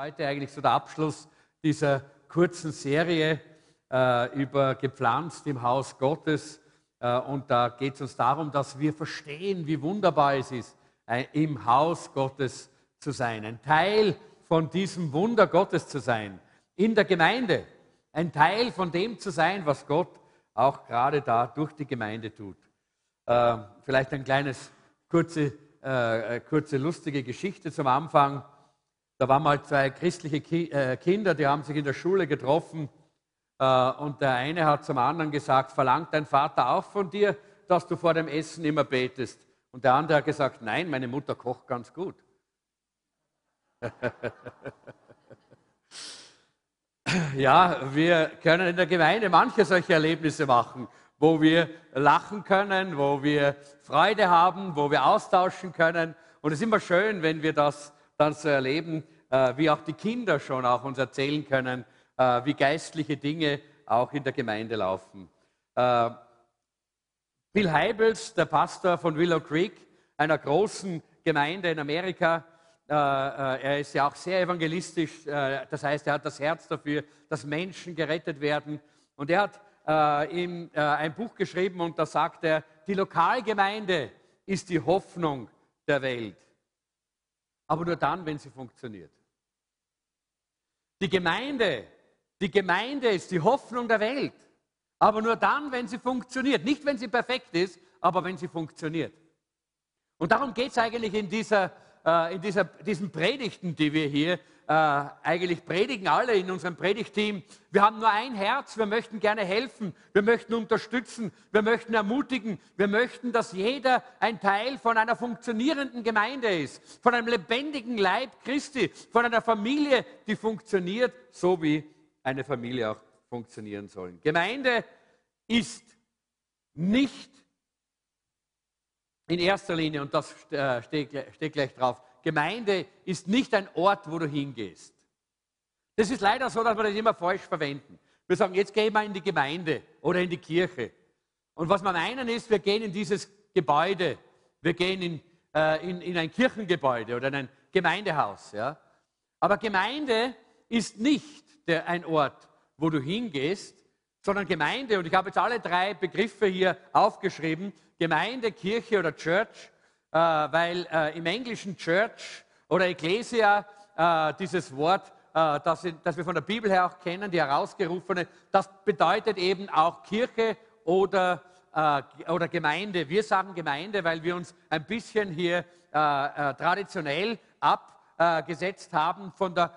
heute eigentlich so der Abschluss dieser kurzen Serie äh, über gepflanzt im Haus Gottes. Äh, und da geht es uns darum, dass wir verstehen, wie wunderbar es ist, äh, im Haus Gottes zu sein. Ein Teil von diesem Wunder Gottes zu sein. In der Gemeinde. Ein Teil von dem zu sein, was Gott auch gerade da durch die Gemeinde tut. Äh, vielleicht ein kleines, kurze, äh, äh kurze, lustige Geschichte zum Anfang. Da waren mal zwei christliche Ki äh, Kinder, die haben sich in der Schule getroffen äh, und der eine hat zum anderen gesagt, verlangt dein Vater auch von dir, dass du vor dem Essen immer betest? Und der andere hat gesagt, nein, meine Mutter kocht ganz gut. ja, wir können in der Gemeinde manche solche Erlebnisse machen, wo wir lachen können, wo wir Freude haben, wo wir austauschen können. Und es ist immer schön, wenn wir das dann so erleben, äh, wie auch die Kinder schon auch uns erzählen können, äh, wie geistliche Dinge auch in der Gemeinde laufen. Äh, Bill Heibels, der Pastor von Willow Creek, einer großen Gemeinde in Amerika, er ist ja auch sehr evangelistisch, das heißt, er hat das Herz dafür, dass Menschen gerettet werden. Und er hat ihm ein Buch geschrieben und da sagt er, die Lokalgemeinde ist die Hoffnung der Welt. Aber nur dann, wenn sie funktioniert. Die Gemeinde die Gemeinde ist die Hoffnung der Welt. Aber nur dann, wenn sie funktioniert. Nicht, wenn sie perfekt ist, aber wenn sie funktioniert. Und darum geht es eigentlich in, dieser, äh, in dieser, diesen Predigten, die wir hier äh, eigentlich predigen, alle in unserem Predigteam. Wir haben nur ein Herz, wir möchten gerne helfen, wir möchten unterstützen, wir möchten ermutigen, wir möchten, dass jeder ein Teil von einer funktionierenden Gemeinde ist, von einem lebendigen Leib Christi, von einer Familie, die funktioniert, so wie eine Familie auch funktionieren sollen. Gemeinde ist nicht in erster Linie, und das äh, steht gleich drauf, Gemeinde ist nicht ein Ort, wo du hingehst. Das ist leider so, dass wir das immer falsch verwenden. Wir sagen, jetzt gehen wir in die Gemeinde oder in die Kirche. Und was wir meinen ist, wir gehen in dieses Gebäude, wir gehen in, äh, in, in ein Kirchengebäude oder in ein Gemeindehaus. Ja? Aber Gemeinde ist nicht der, ein Ort, wo du hingehst, sondern Gemeinde. Und ich habe jetzt alle drei Begriffe hier aufgeschrieben. Gemeinde, Kirche oder Church, weil äh, im Englischen Church oder Ecclesia äh, dieses Wort, äh, das, wir von der Bibel her auch kennen, die herausgerufene, das bedeutet eben auch Kirche oder, äh, oder Gemeinde. Wir sagen Gemeinde, weil wir uns ein bisschen hier äh, traditionell abgesetzt haben von der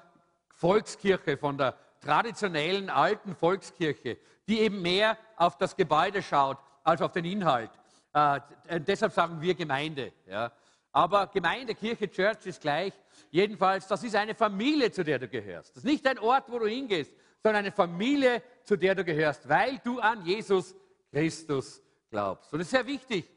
Volkskirche, von der traditionellen alten Volkskirche, die eben mehr auf das Gebäude schaut als auf den Inhalt. Äh, deshalb sagen wir Gemeinde. Ja. Aber Gemeinde, Kirche, Church ist gleich. Jedenfalls, das ist eine Familie, zu der du gehörst. Das ist nicht ein Ort, wo du hingehst, sondern eine Familie, zu der du gehörst, weil du an Jesus Christus glaubst. Und es ist sehr wichtig.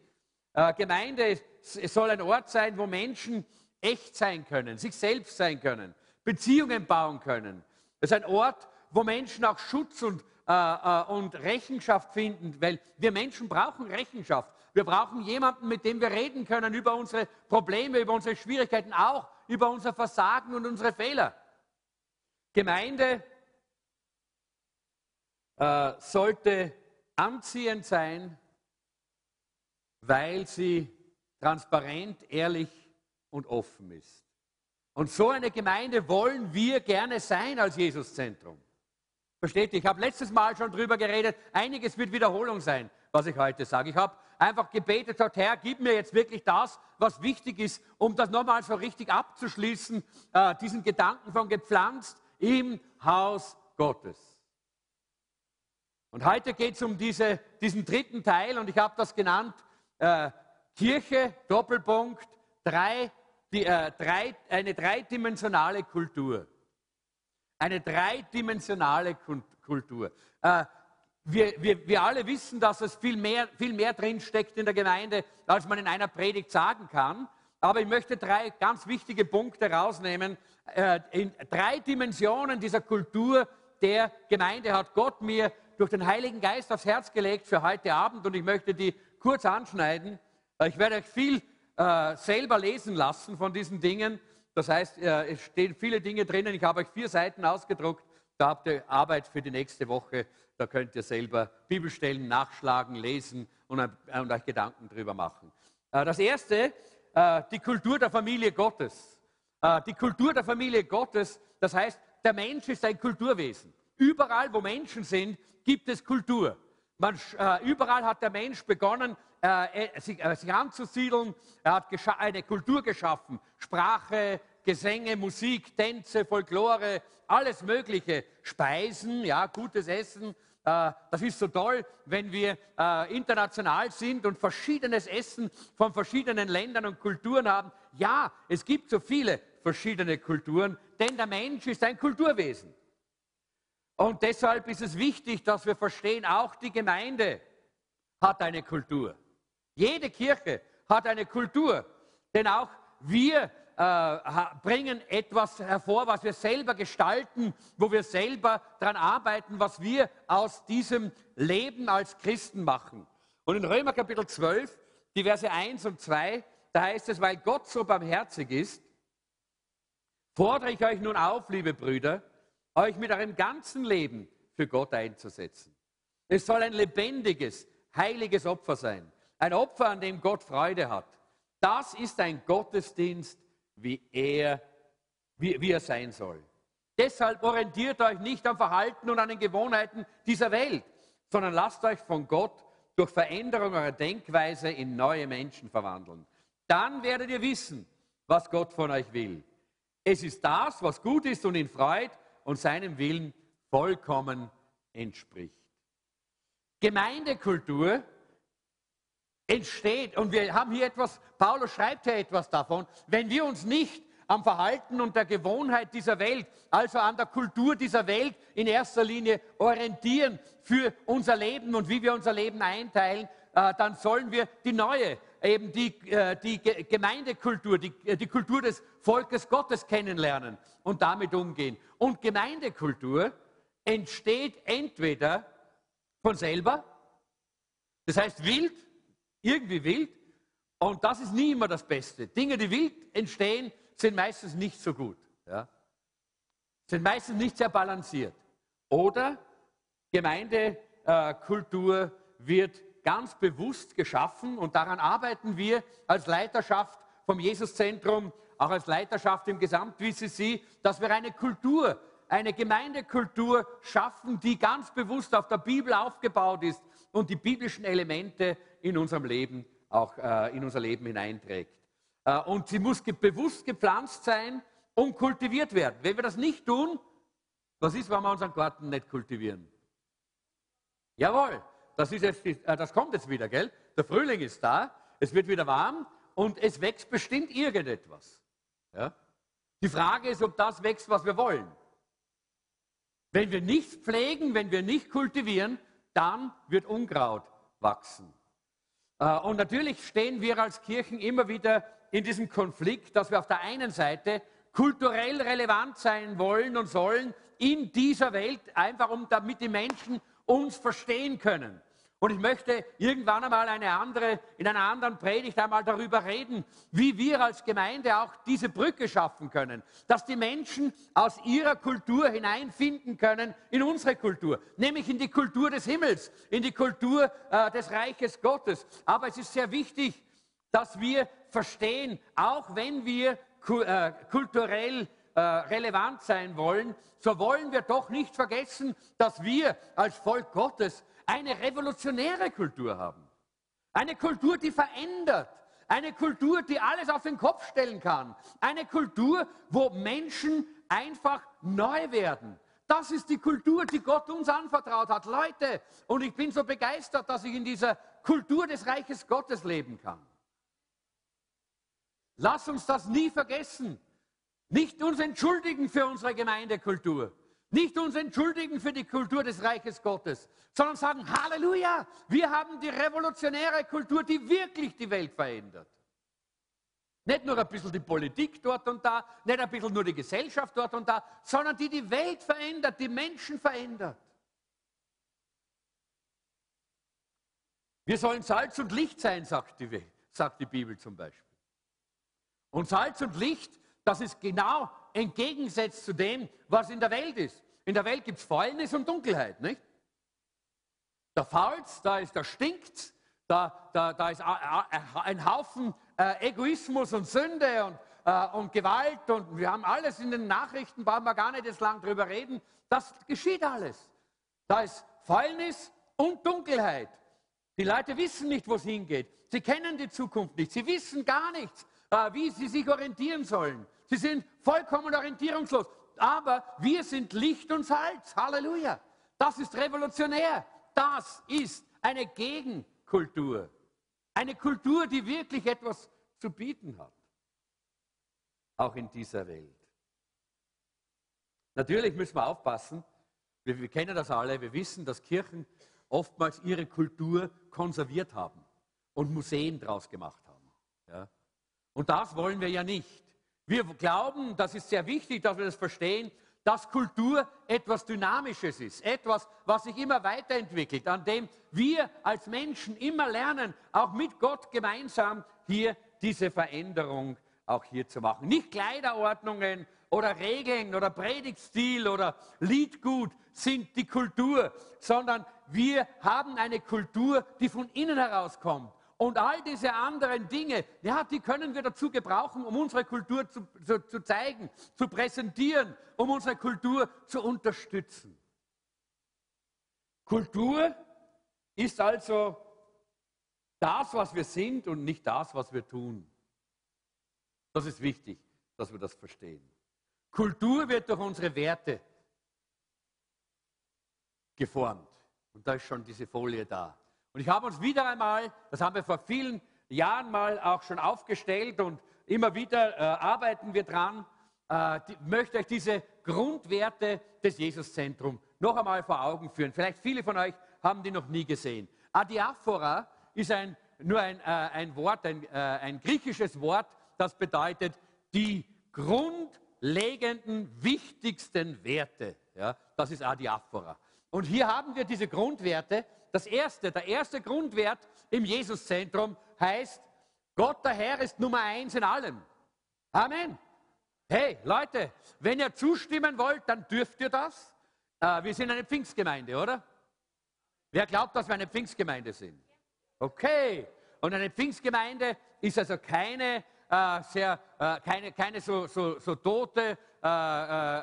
Äh, Gemeinde soll ein Ort sein, wo Menschen echt sein können, sich selbst sein können. Beziehungen bauen können. Es ist ein Ort, wo Menschen auch Schutz und, äh, äh, und Rechenschaft finden, weil wir Menschen brauchen Rechenschaft. Wir brauchen jemanden, mit dem wir reden können über unsere Probleme, über unsere Schwierigkeiten, auch über unser Versagen und unsere Fehler. Gemeinde äh, sollte anziehend sein, weil sie transparent, ehrlich und offen ist. Und so eine Gemeinde wollen wir gerne sein als Jesuszentrum. Versteht ihr? Ich habe letztes Mal schon drüber geredet. Einiges wird Wiederholung sein, was ich heute sage. Ich habe einfach gebetet, gesagt, Herr, gib mir jetzt wirklich das, was wichtig ist, um das nochmal so richtig abzuschließen, äh, diesen Gedanken von gepflanzt im Haus Gottes. Und heute geht es um diese, diesen dritten Teil und ich habe das genannt, äh, Kirche, Doppelpunkt, drei die, äh, drei, eine dreidimensionale Kultur. Eine dreidimensionale Kultur. Äh, wir, wir, wir alle wissen, dass es viel mehr, viel mehr drin in der Gemeinde, als man in einer Predigt sagen kann. Aber ich möchte drei ganz wichtige Punkte rausnehmen. Äh, in drei Dimensionen dieser Kultur der Gemeinde hat Gott mir durch den Heiligen Geist aufs Herz gelegt für heute Abend und ich möchte die kurz anschneiden. Äh, ich werde euch viel äh, selber lesen lassen von diesen Dingen. Das heißt, es stehen viele Dinge drinnen. Ich habe euch vier Seiten ausgedruckt. Da habt ihr Arbeit für die nächste Woche. Da könnt ihr selber Bibelstellen nachschlagen, lesen und, und euch Gedanken drüber machen. Äh, das erste, äh, die Kultur der Familie Gottes. Die Kultur der Familie Gottes, das heißt, der Mensch ist ein Kulturwesen. Überall, wo Menschen sind, gibt es Kultur. Man, äh, überall hat der Mensch begonnen, äh, äh äh, sich, anzusiedeln. Er hat eine Kultur geschaffen. Sprache, Gesänge, Musik, Tänze, Folklore, alles Mögliche. Speisen, ja, gutes Essen. Äh, das ist so toll, wenn wir äh, international sind und verschiedenes Essen von verschiedenen Ländern und Kulturen haben. Ja, es gibt so viele verschiedene Kulturen, denn der Mensch ist ein Kulturwesen. Und deshalb ist es wichtig, dass wir verstehen, auch die Gemeinde hat eine Kultur. Jede Kirche hat eine Kultur, denn auch wir äh, bringen etwas hervor, was wir selber gestalten, wo wir selber daran arbeiten, was wir aus diesem Leben als Christen machen. Und in Römer Kapitel 12, die Verse 1 und 2, da heißt es, weil Gott so barmherzig ist, fordere ich euch nun auf, liebe Brüder, euch mit eurem ganzen Leben für Gott einzusetzen. Es soll ein lebendiges, heiliges Opfer sein. Ein Opfer, an dem Gott Freude hat. Das ist ein Gottesdienst, wie er, wie, wie er sein soll. Deshalb orientiert euch nicht am Verhalten und an den Gewohnheiten dieser Welt, sondern lasst euch von Gott durch Veränderung eurer Denkweise in neue Menschen verwandeln. Dann werdet ihr wissen, was Gott von euch will. Es ist das, was gut ist und ihn freut und seinem Willen vollkommen entspricht. Gemeindekultur entsteht, und wir haben hier etwas, Paulus schreibt hier etwas davon, wenn wir uns nicht am Verhalten und der Gewohnheit dieser Welt, also an der Kultur dieser Welt in erster Linie orientieren für unser Leben und wie wir unser Leben einteilen, äh, dann sollen wir die neue, eben die, äh, die Gemeindekultur, die, äh, die Kultur des Volkes Gottes kennenlernen und damit umgehen. Und Gemeindekultur entsteht entweder von selber, das heißt wild, irgendwie wild, und das ist nie immer das Beste. Dinge, die wild entstehen, sind meistens nicht so gut. Ja? Sind meistens nicht sehr balanciert. Oder Gemeindekultur äh, wird ganz bewusst geschaffen und daran arbeiten wir als Leiterschaft vom Jesuszentrum, auch als Leiterschaft im Gesamt-WCC, dass wir eine Kultur, eine Gemeindekultur schaffen, die ganz bewusst auf der Bibel aufgebaut ist und die biblischen Elemente in unserem Leben auch äh, in unser Leben hineinträgt. Äh, und sie muss ge bewusst gepflanzt sein und kultiviert werden. Wenn wir das nicht tun, was ist, wenn wir unseren Garten nicht kultivieren? Jawohl, das, ist jetzt, äh, das kommt jetzt wieder, gell? Der Frühling ist da, es wird wieder warm und es wächst bestimmt irgendetwas. Ja? Die Frage ist, ob das wächst, was wir wollen. Wenn wir nichts pflegen, wenn wir nicht kultivieren, dann wird Unkraut wachsen. Äh, und natürlich stehen wir als Kirchen immer wieder in diesem Konflikt, dass wir auf der einen Seite kulturell relevant sein wollen und sollen in dieser Welt, einfach um damit die Menschen uns verstehen können. Und ich möchte irgendwann einmal eine andere, in einer anderen Predigt einmal darüber reden, wie wir als Gemeinde auch diese Brücke schaffen können, dass die Menschen aus ihrer Kultur hineinfinden können in unsere Kultur, nämlich in die Kultur des Himmels, in die Kultur äh, des Reiches Gottes. Aber es ist sehr wichtig, dass wir verstehen, auch wenn wir äh, kulturell äh, relevant sein wollen, so wollen wir doch nicht vergessen, dass wir als Volk Gottes eine revolutionäre Kultur haben. Eine Kultur, die verändert. Eine Kultur, die alles auf den Kopf stellen kann. Eine Kultur, wo Menschen einfach neu werden. Das ist die Kultur, die Gott uns anvertraut hat. Leute, und ich bin so begeistert, dass ich in dieser Kultur des Reiches Gottes leben kann. Lass uns das nie vergessen. Nicht uns entschuldigen für unsere Gemeindekultur. Nicht uns entschuldigen für die Kultur des Reiches Gottes, sondern sagen, Halleluja, wir haben die revolutionäre Kultur, die wirklich die Welt verändert. Nicht nur ein bisschen die Politik dort und da, nicht ein bisschen nur die Gesellschaft dort und da, sondern die die Welt verändert, die Menschen verändert. Wir sollen Salz und Licht sein, sagt die, sagt die Bibel zum Beispiel. Und Salz und Licht Das ist genau entgegensetzt zu dem, was in der Welt ist. In der Welt gibt es Fäulnis und Dunkelheit, nicht? Da fault's, da ist, da stinkt's, da, da, da ist ein Haufen äh, Egoismus und Sünde und, äh, und Gewalt und wir haben alles in den Nachrichten, brauchen wir gar nicht jetzt lang drüber reden. Das geschieht alles. Da ist Fäulnis und Dunkelheit. Die Leute wissen nicht, wo es hingeht. Sie kennen die Zukunft nicht. Sie wissen gar nichts, äh, wie sie sich orientieren sollen. Sie sind vollkommen orientierungslos. Aber wir sind Licht und Salz. Halleluja. Das ist revolutionär. Das ist eine Gegenkultur. Eine Kultur, die wirklich etwas zu bieten hat. Auch in dieser Welt. Natürlich müssen wir aufpassen. Wir, wir kennen das alle. Wir wissen, dass Kirchen oftmals ihre Kultur konserviert haben und Museen draus gemacht haben. Ja? Und das wollen wir ja nicht. Wir glauben, das ist sehr wichtig, dass wir das verstehen, dass Kultur etwas Dynamisches ist, etwas, was sich immer weiterentwickelt, an dem wir als Menschen immer lernen, auch mit Gott gemeinsam hier diese Veränderung auch hier zu machen. Nicht Kleiderordnungen oder Regeln oder Predigtstil oder Liedgut sind die Kultur, sondern wir haben eine Kultur, die von innen herauskommt. Und all diese anderen Dinge, ja, die können wir dazu gebrauchen, um unsere Kultur zu, zu, zu zeigen, zu präsentieren, um unsere Kultur zu unterstützen. Kultur ist also das, was wir sind und nicht das, was wir tun. Das ist wichtig, dass wir das verstehen. Kultur wird durch unsere Werte geformt. Und da ist schon diese Folie da. Und ich habe uns wieder einmal, das haben wir vor vielen Jahren mal auch schon aufgestellt und immer wieder äh, arbeiten wir dran, äh, die, möchte euch diese Grundwerte des Jesuszentrums noch einmal vor Augen führen. Vielleicht viele von euch haben die noch nie gesehen. Adiaphora ist ein, nur ein, äh, ein Wort, ein, äh, ein griechisches Wort, das bedeutet die grundlegenden, wichtigsten Werte. Ja, das ist Adiaphora. Und hier haben wir diese Grundwerte, das erste, der erste Grundwert im Jesuszentrum heißt, Gott der Herr ist Nummer eins in allem. Amen. Hey Leute, wenn ihr zustimmen wollt, dann dürft ihr das. Äh, wir sind eine Pfingstgemeinde, oder? Wer glaubt, dass wir eine Pfingstgemeinde sind? Okay. Und eine Pfingstgemeinde ist also keine äh, sehr, äh, keine, keine so, so, so tote äh,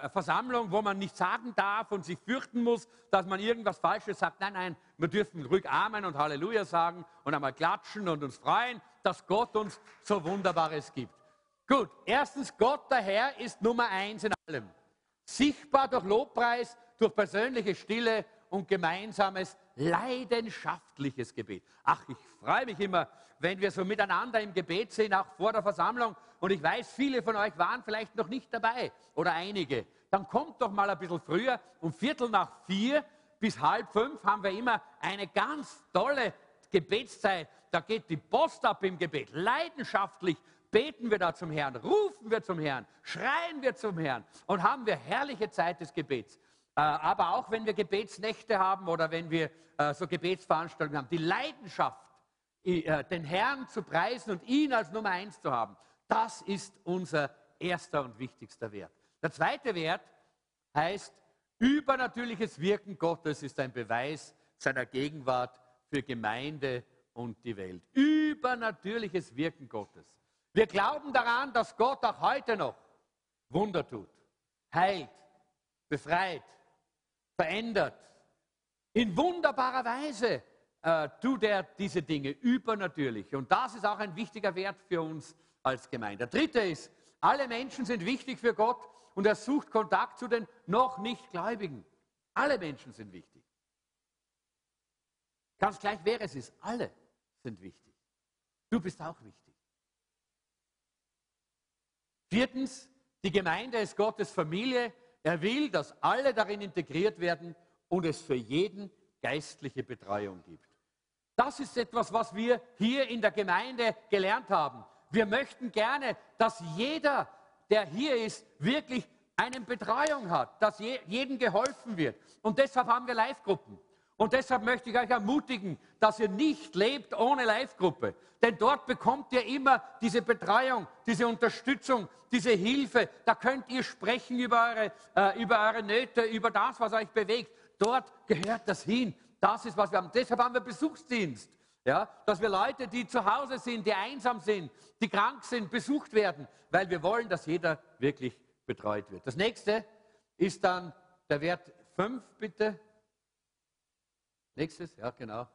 äh, Versammlung, wo man nicht sagen darf und sich fürchten muss, dass man irgendwas Falsches sagt. Nein, nein, wir dürfen ruhig Amen und Halleluja sagen und einmal klatschen und uns freuen, dass Gott uns so Wunderbares gibt. Gut, erstens, Gott der Herr ist Nummer eins in allem. Sichtbar durch Lobpreis, durch persönliche Stille und gemeinsames leidenschaftliches Gebet. Ach, ich freue mich immer, wenn wir so miteinander im Gebet sind, auch vor der Versammlung. Und ich weiß, viele von euch waren vielleicht noch nicht dabei oder einige. Dann kommt doch mal ein bisschen früher. Um Viertel nach vier bis halb fünf haben wir immer eine ganz tolle Gebetszeit. Da geht die Post ab im Gebet. Leidenschaftlich beten wir da zum Herrn, rufen wir zum Herrn, schreien wir zum Herrn und haben wir herrliche Zeit des Gebets. Äh, aber auch wenn wir Gebetsnächte haben oder wenn wir äh, so Gebetsveranstaltungen haben, die Leidenschaft, äh, den Herrn zu preisen und ihn als Nummer eins zu haben, das ist unser erster und wichtigster Wert. Der zweite Wert heißt, übernatürliches Wirken Gottes ist ein Beweis seiner Gegenwart für Gemeinde und die Welt. Übernatürliches Wirken Gottes. Wir glauben daran, dass Gott auch heute noch Wunder tut, heilt, befreit, verändert. In wunderbarer Weise äh, tut er diese Dinge übernatürlich. Und das ist auch ein wichtiger Wert für uns als Gemeinde. Der dritte ist, alle Menschen sind wichtig für Gott und er sucht Kontakt zu den noch nicht Gläubigen. Alle Menschen sind wichtig. Ganz gleich, wer es ist, alle sind wichtig. Du bist auch wichtig. Viertens, die Gemeinde ist Gottes Familie er will, dass alle darin integriert werden und es für jeden geistliche Betreuung gibt. Das ist etwas, was wir hier in der Gemeinde gelernt haben. Wir möchten gerne, dass jeder, der hier ist, wirklich eine Betreuung hat, dass jedem geholfen wird. Und deshalb haben wir Live-Gruppen. Und deshalb möchte ich euch ermutigen, dass ihr nicht lebt ohne Live-Gruppe. Denn dort bekommt ihr immer diese Betreuung, diese Unterstützung, diese Hilfe. Da könnt ihr sprechen über eure, äh, über eure Nöte, über das, was euch bewegt. Dort gehört das hin. Das ist, was wir haben. Deshalb haben wir Besuchsdienst. Ja, dass wir Leute, die zu Hause sind, die einsam sind, die krank sind, besucht werden, weil wir wollen, dass jeder wirklich betreut wird. Das nächste ist dann der Wert 5, bitte. Nächstes, ja genau.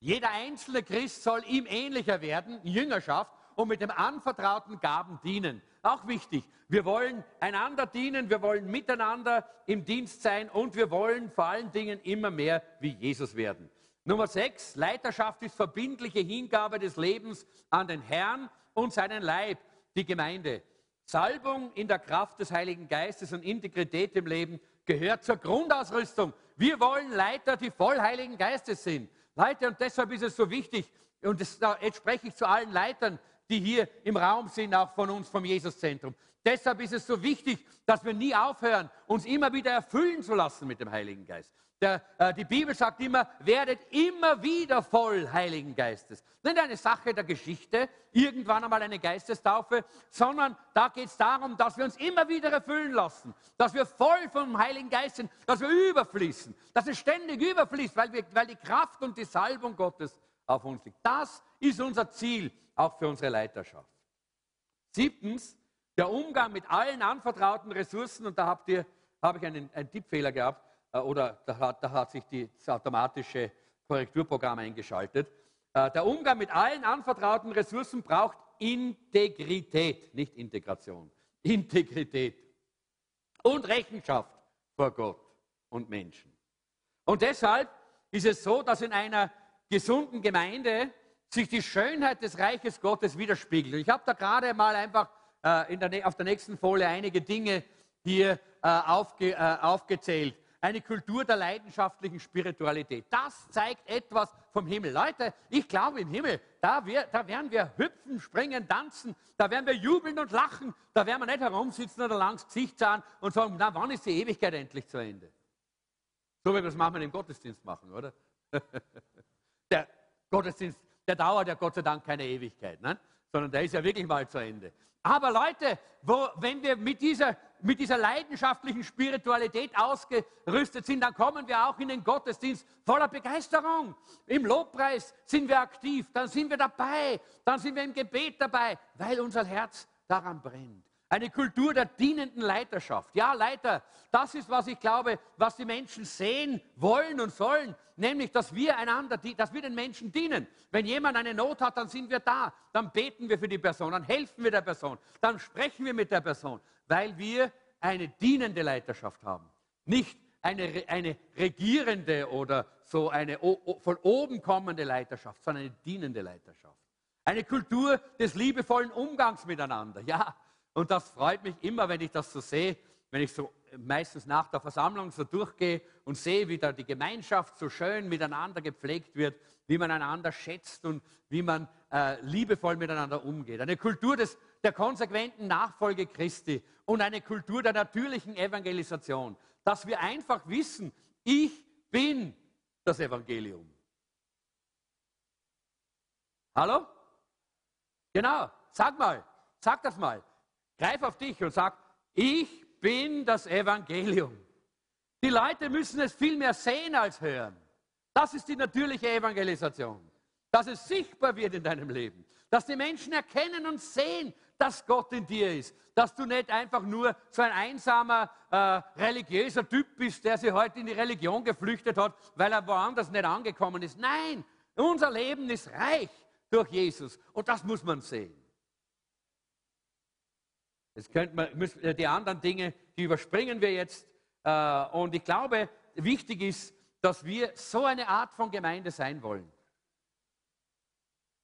Jeder einzelne Christ soll ihm ähnlicher werden, Jüngerschaft, und mit dem anvertrauten Gaben dienen. Auch wichtig, wir wollen einander dienen, wir wollen miteinander im Dienst sein und wir wollen vor allen Dingen immer mehr wie Jesus werden. Nummer 6, Leiterschaft ist verbindliche Hingabe des Lebens an den Herrn und seinen Leib, die Gemeinde. Salbung in der Kraft des Heiligen Geistes und Integrität im Leben gehört zur Grundausrüstung. Wir wollen Leiter, die voll Heiligen Geistes sind. Leute, und deshalb ist es so wichtig, und das, jetzt spreche ich zu allen Leitern, die hier im Raum sind, auch von uns vom Jesuszentrum. Deshalb ist es so wichtig, dass wir nie aufhören, uns immer wieder erfüllen zu lassen mit dem Heiligen Geist. Der, äh, die Bibel sagt immer, werdet immer wieder voll Heiligen Geistes. Nicht eine Sache der Geschichte, irgendwann einmal eine Geistestaufe, sondern da geht es darum, dass wir uns immer wieder erfüllen lassen, dass wir voll vom Heiligen Geist sind, dass wir überfließen, dass es ständig überfließt, weil, wir, weil die Kraft und die Salbung Gottes auf uns liegt. Das ist unser Ziel, auch für unsere Leiterschaft. Siebtens, der Umgang mit allen anvertrauten Ressourcen, und da habt ihr, habe ich einen, einen Tippfehler gehabt, äh, oder da hat, da hat sich die, das automatische Korrekturprogramm eingeschaltet. Äh, der Umgang mit allen anvertrauten Ressourcen braucht Integrität, nicht Integration. Integrität und Rechenschaft vor Gott und Menschen. Und deshalb ist es so, dass in einer gesunden Gemeinde sich die Schönheit des Reiches Gottes widerspiegelt. Ich habe da gerade mal einfach äh, der, auf der nächsten Folie einige Dinge hier äh, aufge, äh, aufgezählt eine Kultur der leidenschaftlichen Spiritualität. Das zeigt etwas vom Himmel. Leute, ich glaube im Himmel, da, wir, da werden wir hüpfen, springen, tanzen, da werden wir jubeln und lachen, da werden wir nicht herumsitzen oder langs Gesicht zahlen und sagen, na, wann ist die Ewigkeit endlich zu Ende? So wie wir das manchmal im Gottesdienst machen, oder? der Gottesdienst, der dauert ja Gott sei Dank keine Ewigkeit, ne? Sondern der ist ja wirklich mal zu Ende. Aber Leute, wo, wenn wir mit dieser, mit dieser leidenschaftlichen Spiritualität ausgerüstet sind, dann kommen wir auch in den Gottesdienst voller Begeisterung. Im Lobpreis sind wir aktiv, dann sind wir dabei, dann sind wir im Gebet dabei, weil unser Herz daran brennt. Eine Kultur der dienenden Leiterschaft. Ja, Leiter, das ist, was ich glaube, was die Menschen sehen wollen und sollen, nämlich, dass wir einander, dass wir den Menschen dienen. Wenn jemand eine Not hat, dann sind wir da, dann beten wir für die Person, dann helfen wir der Person, dann sprechen wir mit der Person, weil wir eine dienende Leiterschaft haben. Nicht eine, eine regierende oder so eine von oben kommende Leiterschaft, sondern eine dienende Leiterschaft. Eine Kultur des liebevollen Umgangs miteinander. Ja, und das freut mich immer, wenn ich das so sehe, wenn ich so meistens nach der Versammlung so durchgehe und sehe, wie da die Gemeinschaft so schön miteinander gepflegt wird, wie man einander schätzt und wie man äh, liebevoll miteinander umgeht. Eine Kultur des, der konsequenten Nachfolge Christi und eine Kultur der natürlichen Evangelisation, dass wir einfach wissen, ich bin das Evangelium. Hallo? Genau, sag mal, sag das mal. Greif auf dich und sag, ich bin das Evangelium. Die Leute müssen es viel mehr sehen als hören. Das ist die natürliche Evangelisation. Dass es sichtbar wird in deinem Leben. Dass die Menschen erkennen und sehen, dass Gott in dir ist. Dass du nicht einfach nur so ein einsamer äh, religiöser Typ bist, der sich heute in die Religion geflüchtet hat, weil er woanders nicht angekommen ist. Nein, unser Leben ist reich durch Jesus. Und das muss man sehen. Jetzt könnte man, äh, die anderen Dinge, die überspringen wir jetzt. Äh, und ich glaube, wichtig ist, dass wir so eine Art von Gemeinde sein wollen.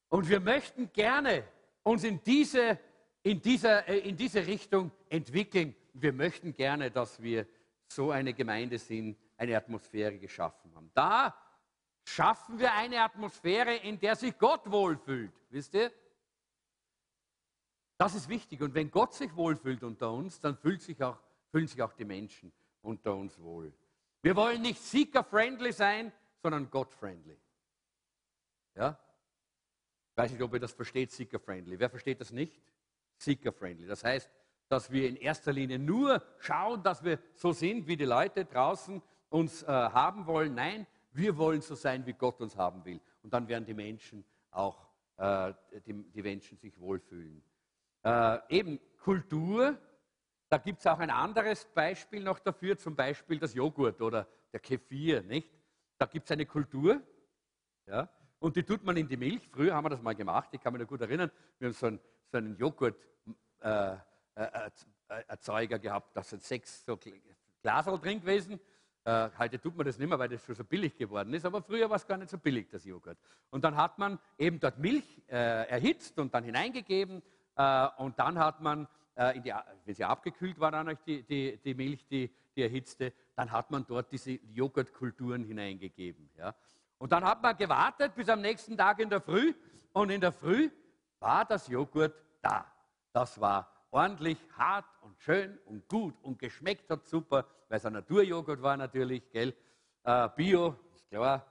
Und wir möchten gerne uns in diese, in dieser, äh, in diese Richtung entwickeln. Wir möchten gerne, dass wir so eine Gemeinde sind, eine Atmosphäre geschaffen haben. Da schaffen wir eine Atmosphäre, in der sich Gott wohlfühlt. Wisst ihr? Das ist wichtig. Und wenn Gott sich wohlfühlt unter uns, dann fühlt sich auch, fühlen sich auch die Menschen unter uns wohl. Wir wollen nicht seeker-friendly sein, sondern God-friendly. Ja? Ich weiß nicht, ob ihr das versteht, seeker-friendly. Wer versteht das nicht? Seeker-friendly. Das heißt, dass wir in erster Linie nur schauen, dass wir so sind, wie die Leute draußen uns äh, haben wollen. Nein, wir wollen so sein, wie Gott uns haben will. Und dann werden die Menschen auch, äh, die, die, Menschen sich wohlfühlen. Äh, eben Kultur, da gibt es auch ein anderes Beispiel noch dafür, zum Beispiel das Joghurt oder der Kefir, nicht? Da gibt es eine Kultur, ja, und die tut man in die Milch. Früher haben wir das mal gemacht, ich kann mich noch gut erinnern, wir haben so einen, so einen Joghurt, äh, äh, äh, Erzeuger gehabt, das sind sechs so Glasel drin gewesen. Äh, heute tut man das nicht mehr, weil das schon so billig geworden ist, aber früher war es gar nicht so billig, das Joghurt. Und dann hat man eben dort Milch äh, erhitzt und dann hineingegeben äh, und dann hat man, äh, die, wenn sie abgekühlt war, dann die, die, die Milch, die, die erhitzte, dann hat man dort diese Joghurtkulturen hineingegeben. Ja. Und dann hat man gewartet bis am nächsten Tag in der Früh und in der Früh war das Joghurt da. Das war ordentlich hart und schön und gut und geschmeckt hat super, weil es ein Naturjoghurt war natürlich, gell? Äh, Bio, ist klar.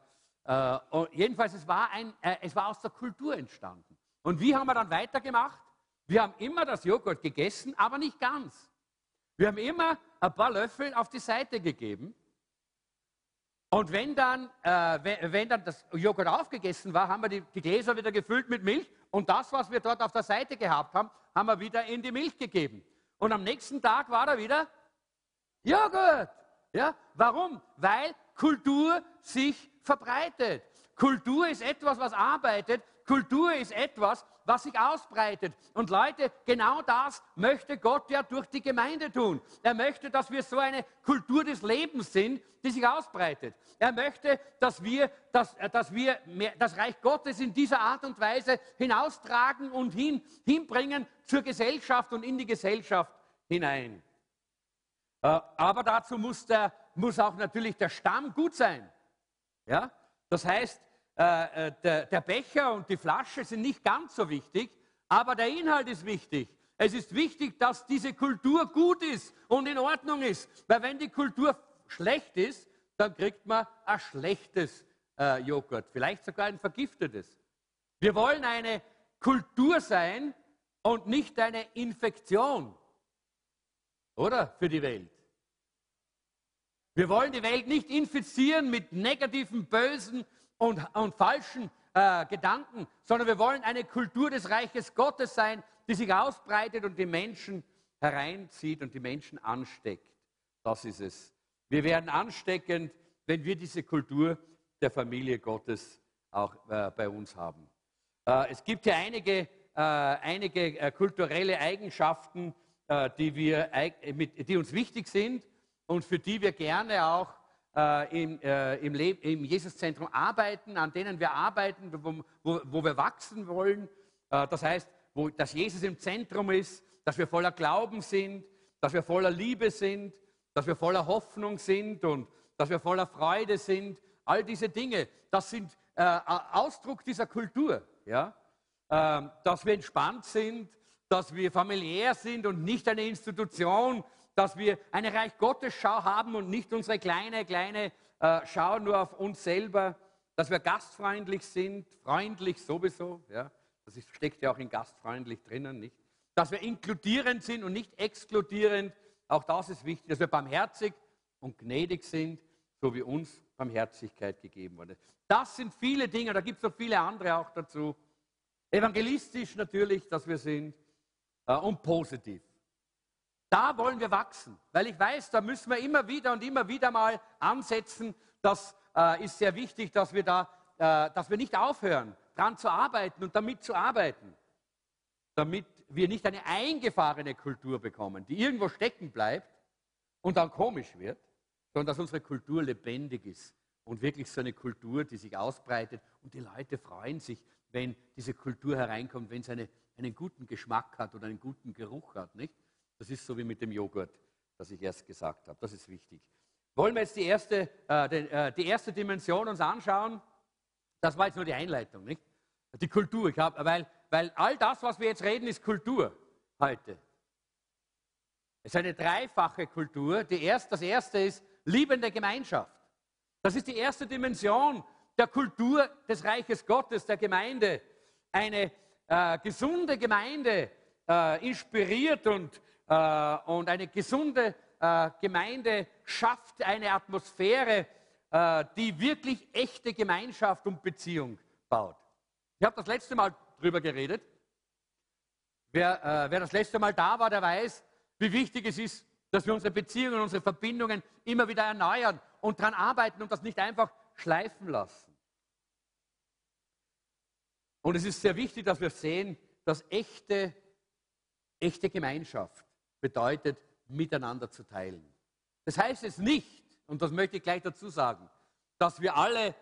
Äh, jedenfalls, es war, ein, äh, es war aus der Kultur entstanden. Und wie haben wir dann weitergemacht? Wir haben immer das Joghurt gegessen, aber nicht ganz. Wir haben immer ein paar Löffel auf die Seite gegeben. Und wenn dann, äh, wenn dann das Joghurt aufgegessen war, haben wir die, die Gläser wieder gefüllt mit Milch und das, was wir dort auf der Seite gehabt haben, haben wir wieder in die Milch gegeben. Und am nächsten Tag war da wieder Joghurt. Ja? Warum? Weil Kultur sich verbreitet. Kultur ist etwas, was arbeitet. Kultur ist etwas, was sich ausbreitet. Und Leute, genau das möchte Gott ja durch die Gemeinde tun. Er möchte, dass wir so eine Kultur des Lebens sind, die sich ausbreitet. Er möchte, dass wir, dass, dass wir mehr, das Reich Gottes in dieser Art und Weise hinaustragen und hin, hinbringen zur Gesellschaft und in die Gesellschaft hinein. Äh, aber dazu muss, der, muss auch natürlich der Stamm gut sein. Ja? Das heißt, äh, äh, der, der Becher und die Flasche sind nicht ganz so wichtig, aber der Inhalt ist wichtig. Es ist wichtig, dass diese Kultur gut ist und in Ordnung ist. Weil wenn die Kultur schlecht ist, dann kriegt man ein schlechtes äh, Joghurt, vielleicht sogar ein vergiftetes. Wir wollen eine Kultur sein und nicht eine Infektion. Oder? Für die Welt. Wir wollen die Welt nicht infizieren mit negativen, bösen und, und falschen äh, Gedanken, sondern wir wollen eine Kultur des Reiches Gottes sein, die sich ausbreitet und die Menschen hereinzieht und die Menschen ansteckt. Das ist es. Wir werden ansteckend, wenn wir diese Kultur der Familie Gottes auch äh, bei uns haben. Äh, es gibt ja einige, äh, einige äh, kulturelle Eigenschaften, äh, die, wir, die uns wichtig sind und für die wir gerne auch äh, im, äh, im, im Jesuszentrum arbeiten, an denen wir arbeiten, wo, wo, wo wir wachsen wollen. Äh, das heißt, wo, dass Jesus im Zentrum ist, dass wir voller Glauben sind, dass wir voller Liebe sind, dass wir voller Hoffnung sind und dass wir voller Freude sind. All diese Dinge, das sind äh, Ausdruck dieser Kultur. Ja? Ähm, dass wir entspannt sind, dass wir familiär sind und nicht eine Institution, dass wir eine Reich Gottes Schau haben und nicht unsere kleine, kleine äh, Schau nur auf uns selber, dass wir gastfreundlich sind, freundlich sowieso, ja, das ist, steckt ja auch in gastfreundlich drinnen, nicht? Dass wir inkludierend sind und nicht exkludierend, auch das ist wichtig, dass wir barmherzig und gnädig sind, so wie uns Barmherzigkeit gegeben wurde. Das sind viele Dinge, da gibt es noch viele andere auch dazu. Evangelistisch natürlich, dass wir sind äh, und positiv. Da wollen wir wachsen, weil ich weiß, da müssen wir immer wieder und immer wieder mal ansetzen. Das äh, ist sehr wichtig, dass wir da, äh, dass wir nicht aufhören, daran zu arbeiten und damit zu arbeiten, damit wir nicht eine eingefahrene Kultur bekommen, die irgendwo stecken bleibt und dann komisch wird, sondern dass unsere Kultur lebendig ist und wirklich so eine Kultur, die sich ausbreitet und die Leute freuen sich, wenn diese Kultur hereinkommt, wenn es eine, einen guten Geschmack hat oder einen guten Geruch hat, nicht? Das ist so wie mit dem Joghurt, das ich erst gesagt habe. Das ist wichtig. Wollen wir jetzt die erste, äh, die, äh, die erste Dimension uns anschauen? Das war jetzt nur die Einleitung, nicht? Die Kultur. Hab, weil, weil all das, was wir jetzt reden, ist Kultur heute. Es ist eine dreifache Kultur. Die erste, das erste ist liebende Gemeinschaft. Das ist die erste Dimension der Kultur des Reiches Gottes, der Gemeinde. Eine äh, gesunde Gemeinde, äh, inspiriert und, und eine gesunde äh, Gemeinde schafft eine Atmosphäre, äh, die wirklich echte Gemeinschaft und Beziehung baut. Ich habe das letzte Mal darüber geredet. Wer, äh, wer das letzte Mal da war, der weiß, wie wichtig es ist, dass wir unsere Beziehungen, unsere Verbindungen immer wieder erneuern und daran arbeiten und das nicht einfach schleifen lassen. Und es ist sehr wichtig, dass wir sehen, dass echte, echte Gemeinschaft bedeutet, miteinander zu teilen. Das heißt es nicht, und das möchte ich gleich dazu sagen, dass wir alle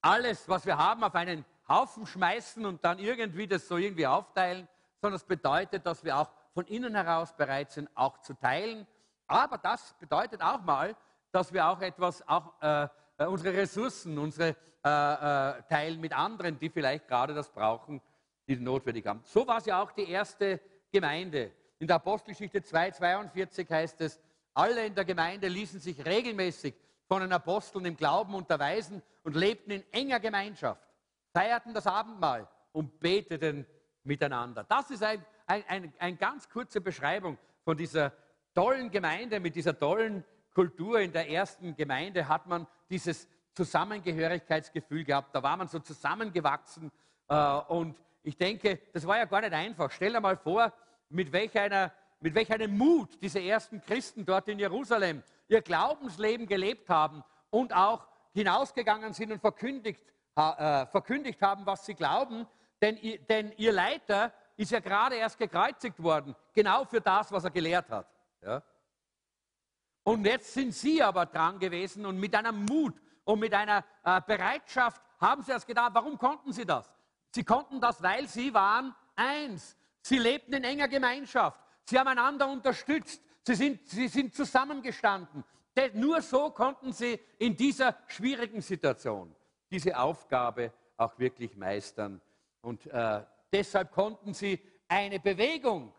alles, was wir haben, auf einen Haufen schmeißen und dann irgendwie das so irgendwie aufteilen, sondern es bedeutet, dass wir auch von innen heraus bereit sind, auch zu teilen. Aber das bedeutet auch mal, dass wir auch etwas, auch äh, äh unsere Ressourcen, unsere äh, äh, teilen mit anderen, die vielleicht gerade das brauchen, die notwendig haben. So war es ja auch die erste Gemeinde. In der Apostelgeschichte 2,42 heißt es, alle in der Gemeinde ließen sich regelmäßig von den Aposteln im Glauben unterweisen und lebten in enger Gemeinschaft, feierten das Abendmahl und beteten miteinander. Das ist eine ein, ein, ein ganz kurze Beschreibung von dieser tollen Gemeinde, mit dieser tollen Kultur. In der ersten Gemeinde hat man dieses Zusammengehörigkeitsgefühl gehabt. Da war man so zusammengewachsen. Äh, und ich denke, das war ja gar nicht einfach. Stell dir mal vor, mit welch, mit welch einem Mut diese ersten Christen dort in Jerusalem ihr Glaubensleben gelebt haben und auch hinausgegangen sind und verkündigt, äh, verkündigt haben, was sie glauben. Denn, denn, ihr Leiter ist ja gerade erst gekreuzigt worden, genau für das, was er gelehrt hat. Ja? Und jetzt sind sie aber dran gewesen und mit einem Mut und mit einer äh, Bereitschaft haben sie das getan. Warum konnten sie das? Sie konnten das, weil sie waren eins. Sie lebten in enger Gemeinschaft. Sie haben einander unterstützt. Sie sind, sie sind zusammengestanden. Nur so konnten sie in dieser schwierigen Situation diese Aufgabe auch wirklich meistern. Und äh, deshalb konnten sie eine Bewegung,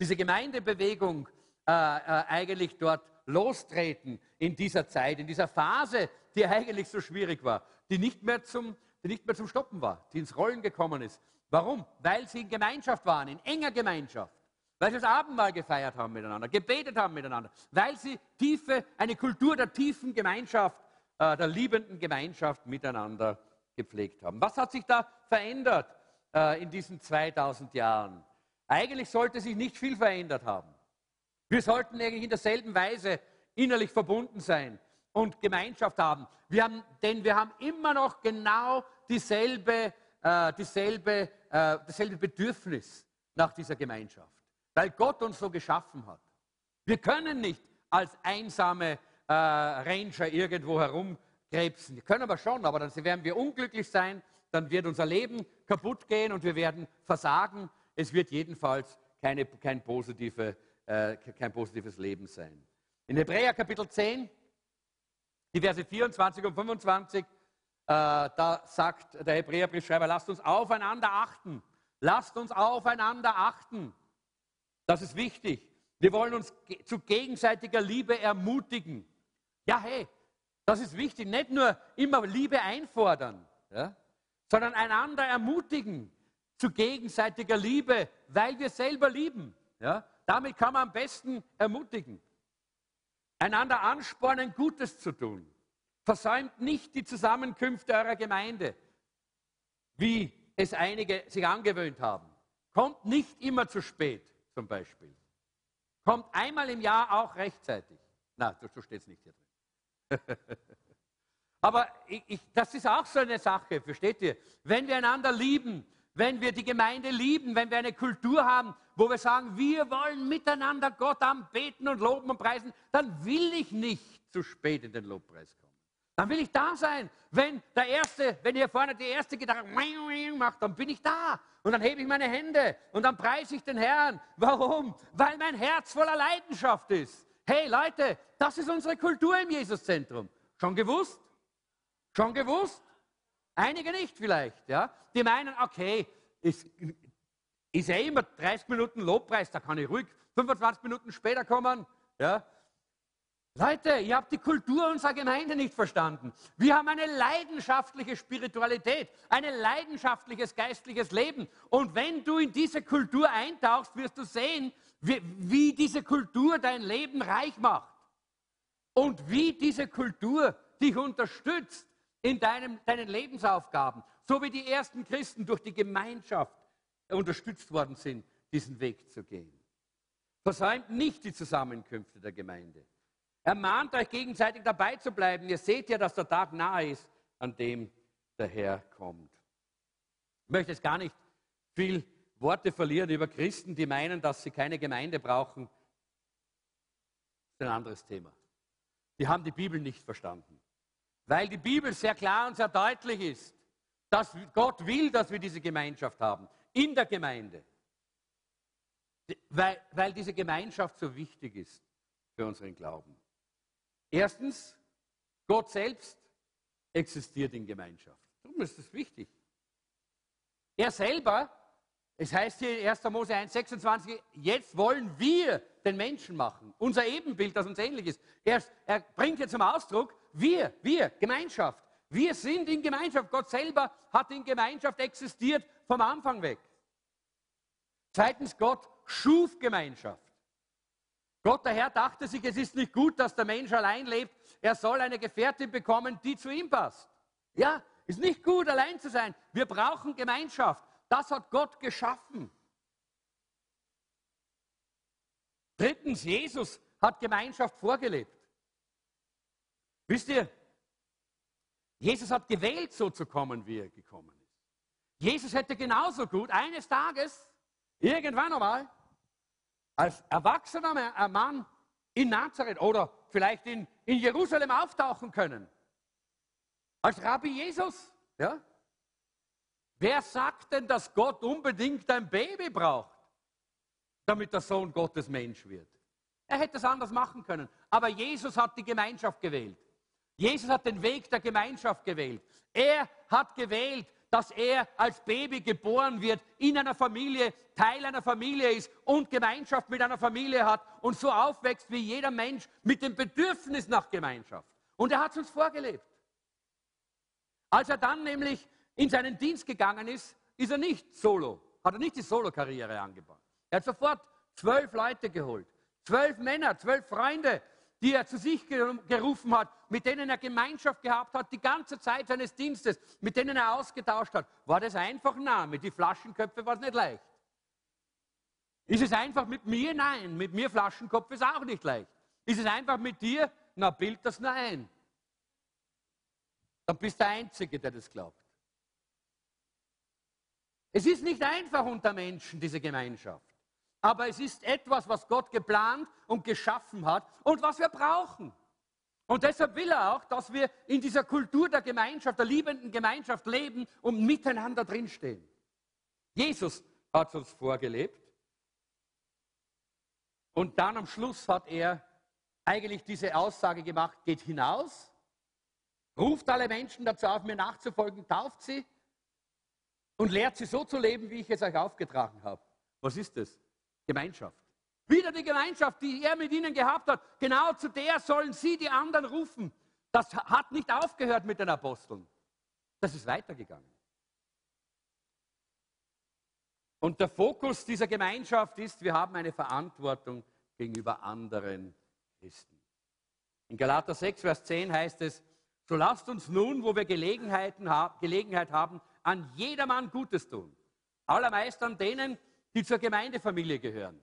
diese Gemeindebewegung, äh, äh, eigentlich dort lostreten in dieser Zeit, in dieser Phase, die eigentlich so schwierig war, die nicht mehr zum, die nicht mehr zum Stoppen war, die ins Rollen gekommen ist. Warum? Weil sie in Gemeinschaft waren, in enger Gemeinschaft. Weil sie das Abendmahl gefeiert haben miteinander, gebetet haben miteinander. Weil sie tiefe, eine Kultur der tiefen Gemeinschaft, äh, der liebenden Gemeinschaft miteinander gepflegt haben. Was hat sich da verändert äh, in diesen 2000 Jahren? Eigentlich sollte sich nicht viel verändert haben. Wir sollten eigentlich in derselben Weise innerlich verbunden sein und Gemeinschaft haben. Wir haben denn wir haben immer noch genau dieselbe äh, dieselbe, äh, dasselbe Bedürfnis nach dieser Gemeinschaft, weil Gott uns so geschaffen hat. Wir können nicht als einsame äh, Ranger irgendwo herumkrebsen. Wir können aber schon, aber dann werden wir unglücklich sein, dann wird unser Leben kaputt gehen und wir werden versagen. Es wird jedenfalls keine, kein, positive, äh, kein positives Leben sein. In Hebräer Kapitel 10, die Verse 24 und 25, äh, da sagt der Hebräerbriefschreiber, lasst uns aufeinander achten. Lasst uns aufeinander achten. Das ist wichtig. Wir wollen uns zu gegenseitiger Liebe ermutigen. Ja, hey, das ist wichtig. Nicht nur immer Liebe einfordern, ja, sondern einander ermutigen zu gegenseitiger Liebe, weil wir selber lieben. Ja. Damit kann man am besten ermutigen. Einander anspornen, Gutes zu tun. Versäumt nicht die Zusammenkünfte eurer Gemeinde, wie es einige sich angewöhnt haben. Kommt nicht immer zu spät, zum Beispiel. Kommt einmal im Jahr auch rechtzeitig. Na, so steht es nicht hier drin. Aber ich, ich, das ist auch so eine Sache, versteht ihr? Wenn wir einander lieben, wenn wir die Gemeinde lieben, wenn wir eine Kultur haben, wo wir sagen, wir wollen miteinander Gott anbeten und loben und preisen, dann will ich nicht zu spät in den Lobpreis kommen. Dann will ich da sein. Wenn der Erste, wenn hier vorne die erste Gitarre macht, dann bin ich da. Und dann hebe ich meine Hände und dann preise ich den Herrn. Warum? Weil mein Herz voller Leidenschaft ist. Hey Leute, das ist unsere Kultur im Jesuszentrum. Schon gewusst? Schon gewusst? Einige nicht vielleicht, ja? Die meinen, okay, ist, ist ja immer 30 Minuten Lobpreis, da kann ich ruhig 25 Minuten später kommen, ja? Leute, ihr habt die Kultur unserer Gemeinde nicht verstanden. Wir haben eine leidenschaftliche Spiritualität, ein leidenschaftliches geistliches Leben. Und wenn du in diese Kultur eintauchst, wirst du sehen, wie, wie diese Kultur dein Leben reich macht. Und wie diese Kultur dich unterstützt in deinem, deinen Lebensaufgaben. So wie die ersten Christen durch die Gemeinschaft unterstützt worden sind, diesen Weg zu gehen. Versäumt nicht die Zusammenkünfte der Gemeinde. Ermahnt euch gegenseitig dabei zu bleiben. Ihr seht ja, dass der Tag nahe ist, an dem der Herr kommt. Ich möchte jetzt gar nicht viel Worte verlieren über Christen, die meinen, dass sie keine Gemeinde brauchen. Das ist ein anderes Thema. Die haben die Bibel nicht verstanden. Weil die Bibel sehr klar und sehr deutlich ist, dass Gott will, dass wir diese Gemeinschaft haben. In der Gemeinde. Weil, weil diese Gemeinschaft so wichtig ist für unseren Glauben. Erstens, Gott selbst existiert in Gemeinschaft. Darum ist das wichtig. Er selber, es heißt hier in 1. Mose 1, 26, jetzt wollen wir den Menschen machen. Unser Ebenbild, das uns ähnlich ist. Er, er bringt hier zum Ausdruck, wir, wir, Gemeinschaft. Wir sind in Gemeinschaft. Gott selber hat in Gemeinschaft existiert vom Anfang weg. Zweitens, Gott schuf Gemeinschaft. Gott, der Herr, dachte sich, es ist nicht gut, dass der Mensch allein lebt. Er soll eine Gefährtin bekommen, die zu ihm passt. Ja, ist nicht gut, allein zu sein. Wir brauchen Gemeinschaft. Das hat Gott geschaffen. Drittens, Jesus hat Gemeinschaft vorgelebt. Wisst ihr, Jesus hat gewählt, so zu kommen, wie er gekommen ist. Jesus hätte genauso gut eines Tages, irgendwann einmal, als erwachsener Mann in Nazareth oder vielleicht in, in Jerusalem auftauchen können. Als Rabbi Jesus. Ja? Wer sagt denn, dass Gott unbedingt ein Baby braucht, damit der Sohn Gottes Mensch wird? Er hätte es anders machen können. Aber Jesus hat die Gemeinschaft gewählt. Jesus hat den Weg der Gemeinschaft gewählt. Er hat gewählt, dass er als Baby geboren wird, in einer Familie, Teil einer Familie ist und Gemeinschaft mit einer Familie hat und so aufwächst wie jeder Mensch mit dem Bedürfnis nach Gemeinschaft. Und er hat es uns vorgelebt. Als er dann nämlich in seinen Dienst gegangen ist, ist er nicht solo, hat er nicht die Solo-Karriere angebaut. Er hat sofort zwölf Leute geholt, zwölf Männer, zwölf Freunde, die er zu sich gerufen hat, mit denen er Gemeinschaft gehabt hat, die ganze Zeit seines Dienstes, mit denen er ausgetauscht hat. War das einfach? Nein, mit den Flaschenköpfen war es nicht leicht. Ist es einfach mit mir? Nein, mit mir Flaschenkopf ist auch nicht leicht. Ist es einfach mit dir? Na, bild das nur ein. Dann bist du der Einzige, der das glaubt. Es ist nicht einfach unter Menschen, diese Gemeinschaft aber es ist etwas, was Gott geplant und geschaffen hat und was wir brauchen. Und deshalb will er auch, dass wir in dieser Kultur der Gemeinschaft, der liebenden Gemeinschaft leben und miteinander drinstehen. Jesus hat uns vorgelebt. Und dann am Schluss hat er eigentlich diese Aussage gemacht, geht hinaus, ruft alle Menschen dazu auf, mir nachzufolgen, tauft sie und lehrt sie so zu leben, wie ich es euch aufgetragen habe. Was ist das? Gemeinschaft. Wieder die Gemeinschaft, die er mit ihnen gehabt hat. Genau zu der sollen sie die anderen rufen. Das hat nicht aufgehört mit den Aposteln. Das ist weitergegangen. Und der Fokus dieser Gemeinschaft ist, wir haben eine Verantwortung gegenüber anderen Christen. In Galater 6, Vers 10 heißt es, so lasst uns nun, wo wir Gelegenheiten, Gelegenheit haben, an jedermann Gutes tun. Allermeist an denen, die zur Gemeindefamilie gehören.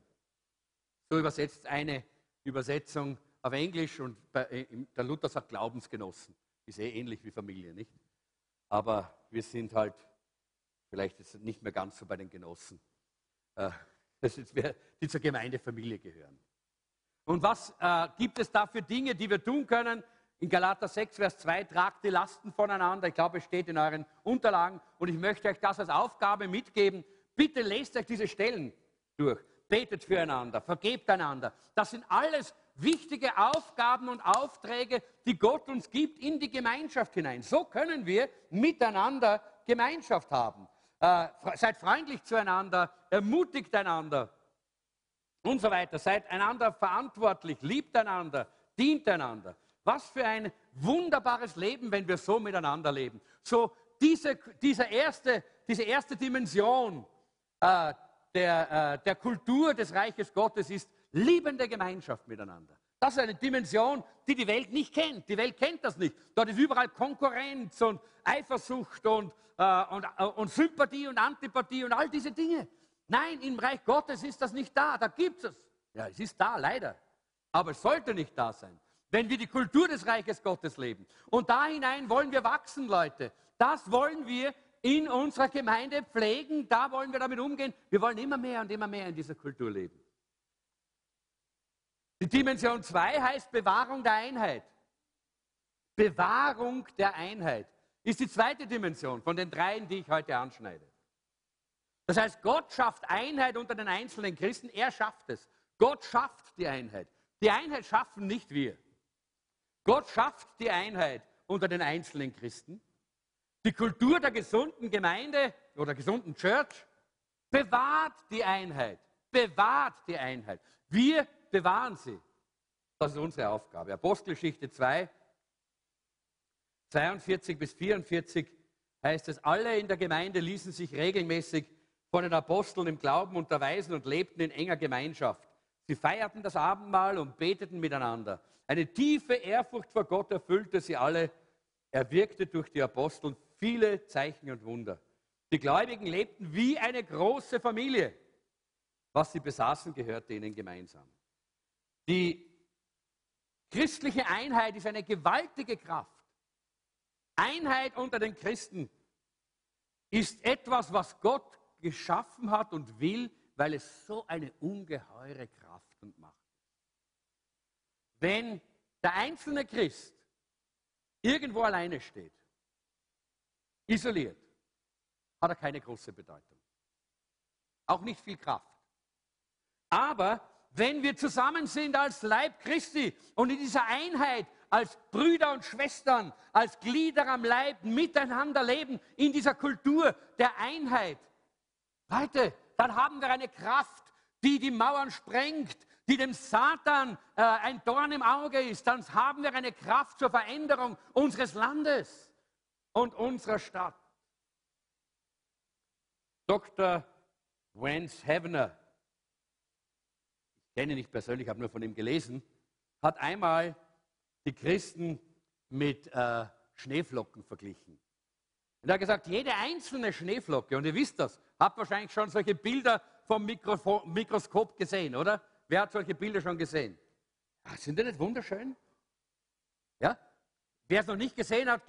So übersetzt eine Übersetzung auf Englisch und bei, äh, der Luther sagt Glaubensgenossen. Ist eh ähnlich wie Familie, nicht? Aber wir sind halt vielleicht jetzt nicht mehr ganz so bei den Genossen, äh, die zur Gemeindefamilie gehören. Und was äh, gibt es da für Dinge, die wir tun können? In Galater 6, Vers 2, tragt die Lasten voneinander. Ich glaube, es steht in euren Unterlagen. Und ich möchte euch das als Aufgabe mitgeben, Bitte lest euch diese Stellen durch. Betet füreinander, vergebt einander. Das sind alles wichtige Aufgaben und Aufträge, die Gott uns gibt in die Gemeinschaft hinein. So können wir miteinander Gemeinschaft haben. Äh, seid freundlich zueinander, ermutigt einander und so weiter. Seid einander verantwortlich, liebt einander, dient einander. Was für ein wunderbares Leben, wenn wir so miteinander leben. So diese, diese, erste, diese erste Dimension äh, der, äh, der Kultur des Reiches Gottes ist liebende Gemeinschaft miteinander. Das ist eine Dimension, die die Welt nicht kennt. Die Welt kennt das nicht. Dort ist überall Konkurrenz und Eifersucht und, äh, und, äh, und Sympathie und Antipathie und all diese Dinge. Nein, im Reich Gottes ist das nicht da. Da gibt es. Ja, es ist da, leider. Aber es sollte nicht da sein. Wenn wir die Kultur des Reiches Gottes leben. Und da hinein wollen wir wachsen, Leute. Das wollen wir in unserer Gemeinde pflegen. Da wollen wir damit umgehen. Wir wollen immer mehr und immer mehr in dieser Kultur leben. Die Dimension 2 heißt Bewahrung der Einheit. Bewahrung der Einheit ist die zweite Dimension von den dreien, die ich heute anschneide. Das heißt, Gott schafft Einheit unter den einzelnen Christen, er schafft es. Gott schafft die Einheit. Die Einheit schaffen nicht wir. Gott schafft die Einheit unter den einzelnen Christen. Die Kultur der gesunden Gemeinde oder gesunden Church bewahrt die Einheit. Bewahrt die Einheit. Wir bewahren sie. Das ist unsere Aufgabe. Apostelgeschichte 2, 42 bis 44 heißt es, alle in der Gemeinde ließen sich regelmäßig von den Aposteln im Glauben unterweisen und lebten in enger Gemeinschaft. Sie feierten das Abendmahl und beteten miteinander. Eine tiefe Ehrfurcht vor Gott erfüllte sie alle. Er wirkte durch die Apostel viele Zeichen und Wunder. Die Gläubigen lebten wie eine große Familie. Was sie besaßen, gehörte ihnen gemeinsam. Die christliche Einheit ist eine gewaltige Kraft. Einheit unter den Christen ist etwas, was Gott geschaffen hat und will, weil es so eine ungeheure Kraft und Macht ist. Wenn der einzelne Christ irgendwo alleine steht, isoliert, hat er keine große Bedeutung. Auch nicht viel Kraft. Aber wenn wir zusammen sind als Leib Christi und in dieser Einheit als Brüder und Schwestern, als Glieder am Leib miteinander leben, in dieser Kultur der Einheit, Leute, dann haben wir eine Kraft, die die Mauern sprengt, die dem Satan äh, ein Dorn im Auge ist. Dann haben wir eine Kraft zur Veränderung unseres Landes und unserer Stadt. Dr. Wentz Hevener, ich kenne ihn nicht persönlich, habe nur von ihm gelesen, hat einmal die Christen mit äh, Schneeflocken verglichen. Und er hat gesagt, jede einzelne Schneeflocke, und ihr wisst das, habt wahrscheinlich schon solche Bilder vom Mikroskop gesehen, oder? Wer hat solche Bilder schon gesehen? Ja, sind die nicht wunderschön? Wer es noch nicht gesehen hat,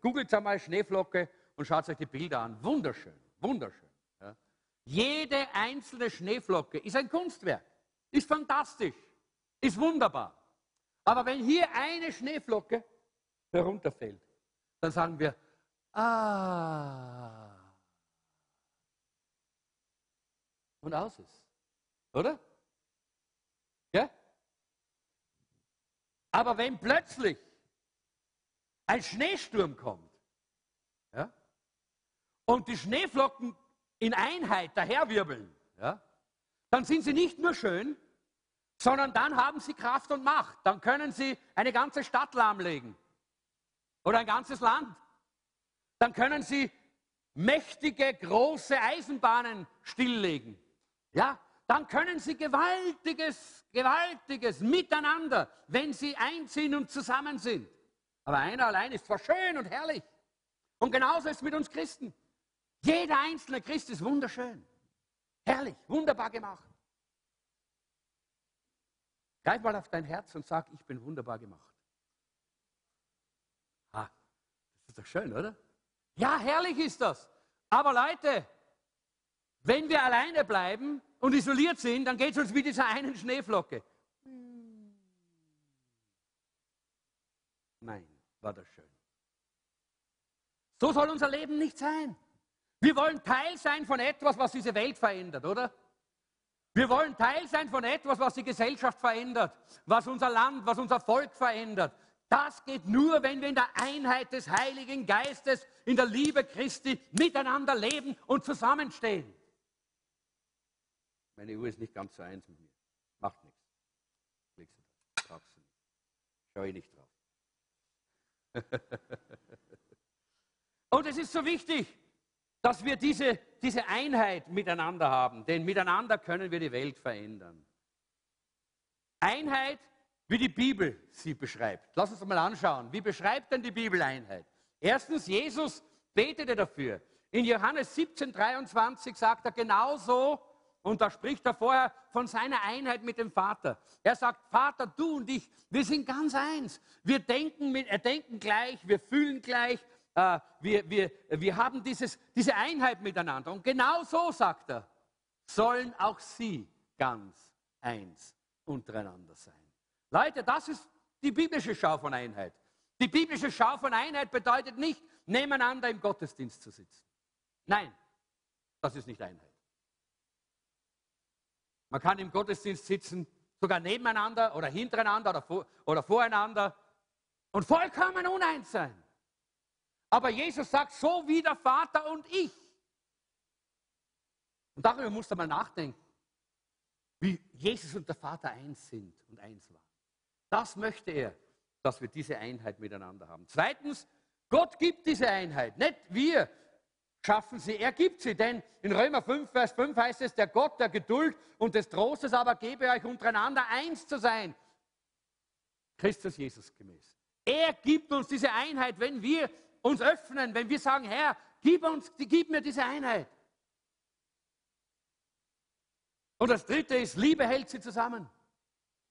googelt einmal Schneeflocke und schaut euch die Bilder an. Wunderschön, wunderschön. Ja? Jede einzelne Schneeflocke ist ein Kunstwerk, ist fantastisch, ist wunderbar. Aber wenn hier eine Schneeflocke herunterfällt, dann sagen wir, ah. Und aus ist. Oder? Ja? Aber wenn plötzlich ein Schneesturm kommt ja, und die Schneeflocken in Einheit daherwirbeln, ja, dann sind sie nicht nur schön, sondern dann haben sie Kraft und Macht. Dann können sie eine ganze Stadt lahmlegen oder ein ganzes Land. Dann können sie mächtige, große Eisenbahnen stilllegen. Ja, dann können sie gewaltiges, gewaltiges miteinander, wenn sie einziehen und zusammen sind. Aber einer allein ist zwar schön und herrlich. Und genauso ist es mit uns Christen. Jeder einzelne Christ ist wunderschön. Herrlich, wunderbar gemacht. Greif mal auf dein Herz und sag, ich bin wunderbar gemacht. Ah, das ist doch schön, oder? Ja, herrlich ist das. Aber Leute, wenn wir alleine bleiben und isoliert sind, dann geht es uns wie dieser einen Schneeflocke. Nein, war das schön. So soll unser Leben nicht sein. Wir wollen Teil sein von etwas, was diese Welt verändert, oder? Wir wollen Teil sein von etwas, was die Gesellschaft verändert, was unser Land, was unser Volk verändert. Das geht nur, wenn wir in der Einheit des Heiligen Geistes, in der Liebe Christi miteinander leben und zusammenstehen. Meine Uhr ist nicht ganz so eins mit mir. Macht nichts. Schau ich nicht drauf. Und es ist so wichtig, dass wir diese, diese Einheit miteinander haben, denn miteinander können wir die Welt verändern. Einheit, wie die Bibel sie beschreibt. Lass uns mal anschauen. Wie beschreibt denn die Bibel Einheit? Erstens, Jesus betete dafür. In Johannes 17, 23 sagt er genauso, und da spricht er vorher von seiner Einheit mit dem Vater. Er sagt, Vater, du und ich, wir sind ganz eins. Wir denken, mit, äh, denken gleich, wir fühlen gleich, äh, wir, wir, wir haben dieses, diese Einheit miteinander. Und genau so, sagt er, sollen auch sie ganz eins untereinander sein. Leute, das ist die biblische Schau von Einheit. Die biblische Schau von Einheit bedeutet nicht, nebeneinander im Gottesdienst zu sitzen. Nein, das ist nicht Einheit. Man kann im Gottesdienst sitzen, sogar nebeneinander oder hintereinander oder, vor, oder voreinander und vollkommen uneins sein. Aber Jesus sagt, so wie der Vater und ich. Und darüber musst du mal nachdenken, wie Jesus und der Vater eins sind und eins waren. Das möchte er, dass wir diese Einheit miteinander haben. Zweitens, Gott gibt diese Einheit, nicht wir schaffen sie, er gibt sie. Denn in Römer 5, Vers 5 heißt es, der Gott der Geduld und des Trostes aber gebe euch untereinander eins zu sein. Christus Jesus gemäß. Er gibt uns diese Einheit, wenn wir uns öffnen, wenn wir sagen, Herr, gib, uns, gib mir diese Einheit. Und das dritte ist, Liebe hält sie zusammen.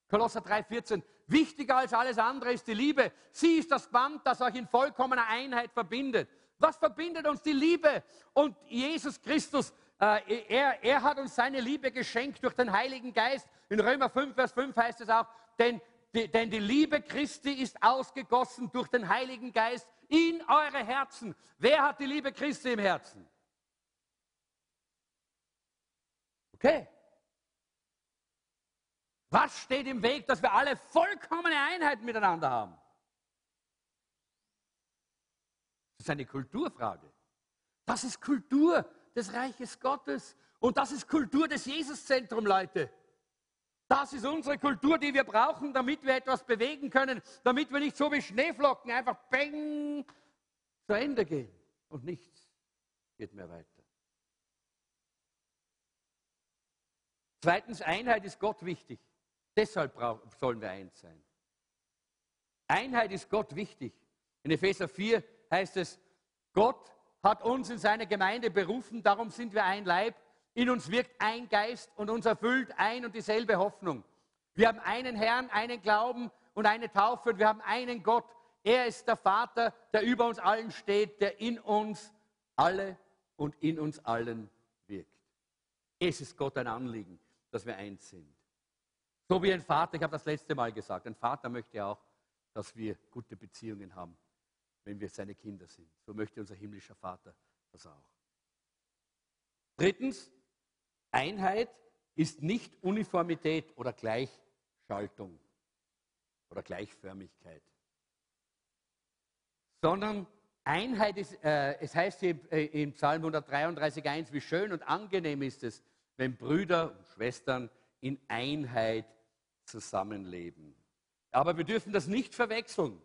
Kolosser 3,14. Wichtiger als alles andere ist die Liebe. Sie ist das Band, das euch in vollkommener Einheit verbindet. Was verbindet uns die Liebe? Und Jesus Christus, äh, er, er hat uns seine Liebe geschenkt durch den Heiligen Geist. In Römer 5, Vers 5 heißt es auch, denn die, denn die Liebe Christi ist ausgegossen durch den Heiligen Geist in eure Herzen. Wer hat die Liebe Christi im Herzen? Okay. Was steht im Weg, dass wir alle vollkommene Einheit miteinander haben? Das ist eine Kulturfrage. Das ist Kultur des Reiches Gottes. Und das ist Kultur des Jesuszentrum, Leute. Das ist unsere Kultur, die wir brauchen, damit wir etwas bewegen können, damit wir nicht so wie Schneeflocken einfach bang zu Ende gehen und nichts geht mehr weiter. Zweitens, Einheit ist Gott wichtig. Deshalb sollen wir eins sein. Einheit ist Gott wichtig. In Epheser 4 heißt es, Gott hat uns in seine Gemeinde berufen, darum sind wir ein Leib. In uns wirkt ein Geist und uns erfüllt ein und dieselbe Hoffnung. Wir haben einen Herrn, einen Glauben und eine Taufe und wir haben einen Gott. Er ist der Vater, der über uns allen steht, der in uns alle und in uns allen wirkt. Es ist Gott ein Anliegen, dass wir eins sind. So wie ein Vater, ich habe das letzte Mal gesagt, ein Vater möchte auch, dass wir gute Beziehungen haben, wenn wir seine Kinder sind. So möchte unser himmlischer Vater das auch. Drittens, Einheit ist nicht Uniformität oder Gleichschaltung oder Gleichförmigkeit, sondern Einheit ist, äh, es heißt hier äh, im Psalm 133,1, wie schön und angenehm ist es, wenn Brüder und Schwestern in Einheit zusammenleben. Aber wir dürfen das nicht verwechseln.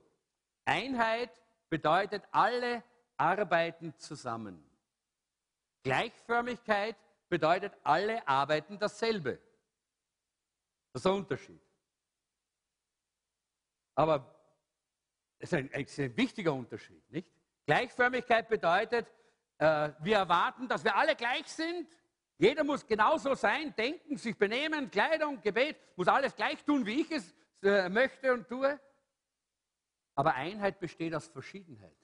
Einheit bedeutet, alle arbeiten zusammen. Gleichförmigkeit bedeutet, alle arbeiten dasselbe. Das ist ein Unterschied. Aber es ist ein, ein wichtiger Unterschied, nicht? Gleichförmigkeit bedeutet, äh, wir erwarten, dass wir alle gleich sind jeder muss genauso sein, denken, sich benehmen, Kleidung, Gebet, muss alles gleich tun, wie ich es äh, möchte und tue. Aber Einheit besteht aus Verschiedenheit.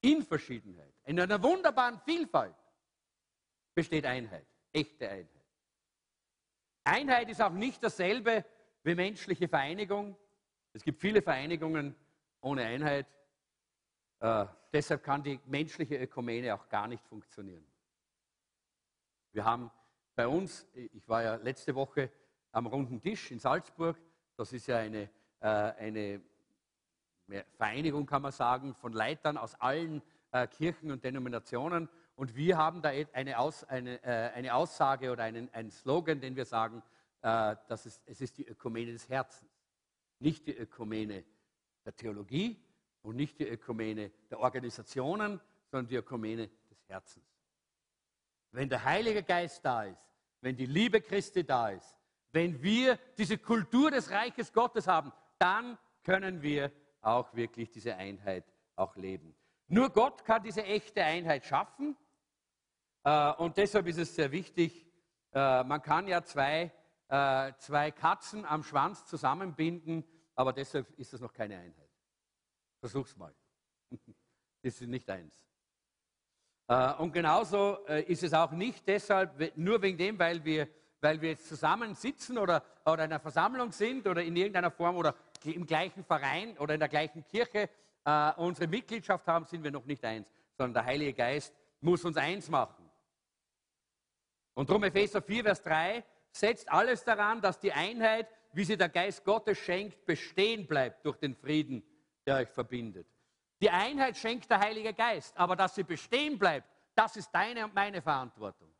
In Verschiedenheit. In einer wunderbaren Vielfalt besteht Einheit. Echte Einheit. Einheit ist auch nicht dasselbe wie menschliche Vereinigung. Es gibt viele Vereinigungen ohne Einheit. Äh, deshalb kann die menschliche Ökumene auch gar nicht funktionieren. Wir haben bei uns, ich war ja letzte Woche am runden Tisch in Salzburg, das ist ja eine, äh, eine Vereinigung, kann man sagen, von Leitern aus allen äh, Kirchen und Denominationen. Und wir haben da eine, Aus, eine, äh, eine Aussage oder einen, einen, Slogan, den wir sagen, äh, dass es, es ist die Ökumene des Herzens, nicht die Ökumene der Theologie und nicht die Ökumene der Organisationen, sondern die Ökumene des Herzens. Wenn der Heilige Geist da ist, wenn die Liebe Christi da ist, wenn wir diese Kultur des Reiches Gottes haben, dann können wir auch wirklich diese Einheit auch leben. Nur Gott kann diese echte Einheit schaffen äh, und deshalb ist es sehr wichtig, äh, man kann ja zwei, äh, zwei Katzen am Schwanz zusammenbinden, aber deshalb ist das noch keine Einheit. Versuch's mal. Das ist nicht eins. Und genauso ist es auch nicht deshalb, nur wegen dem, weil wir, weil wir jetzt zusammen sitzen oder, oder in einer Versammlung sind oder in irgendeiner Form oder im gleichen Verein oder in der gleichen Kirche unsere Mitgliedschaft haben, sind wir noch nicht eins, sondern der Heilige Geist muss uns eins machen. Und darum Epheser 4, Vers 3, setzt alles daran, dass die Einheit, wie sie der Geist Gottes schenkt, bestehen bleibt durch den Frieden, der euch verbindet. Die Einheit schenkt der Heilige Geist, aber dass sie bestehen bleibt, das ist deine und meine Verantwortung.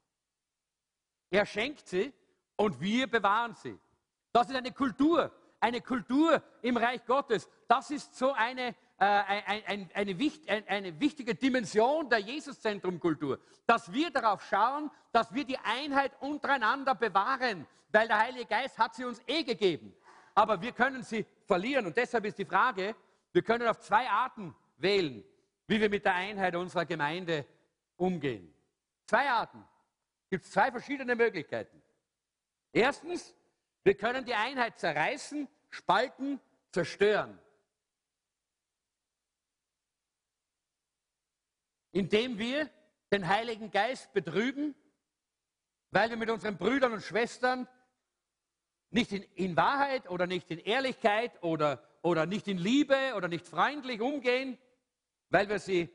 Er schenkt sie und wir bewahren sie. Das ist eine Kultur, eine Kultur im Reich Gottes. Das ist so eine äh, ein, ein, eine, eine wichtige Dimension der Jesuszentrum-Kultur, dass wir darauf schauen, dass wir die Einheit untereinander bewahren, weil der Heilige Geist hat sie uns eh gegeben. Aber wir können sie verlieren und deshalb ist die Frage, wir können auf zwei Arten wählen, wie wir mit der Einheit unserer Gemeinde umgehen. Zwei Arten. Es gibt zwei verschiedene Möglichkeiten. Erstens, wir können die Einheit zerreißen, spalten, zerstören. indem wir den Heiligen Geist betrüben, weil wir mit unseren Brüdern und Schwestern nicht in, in Wahrheit oder nicht in Ehrlichkeit oder, oder nicht in Liebe oder nicht freundlich umgehen, weil wir sie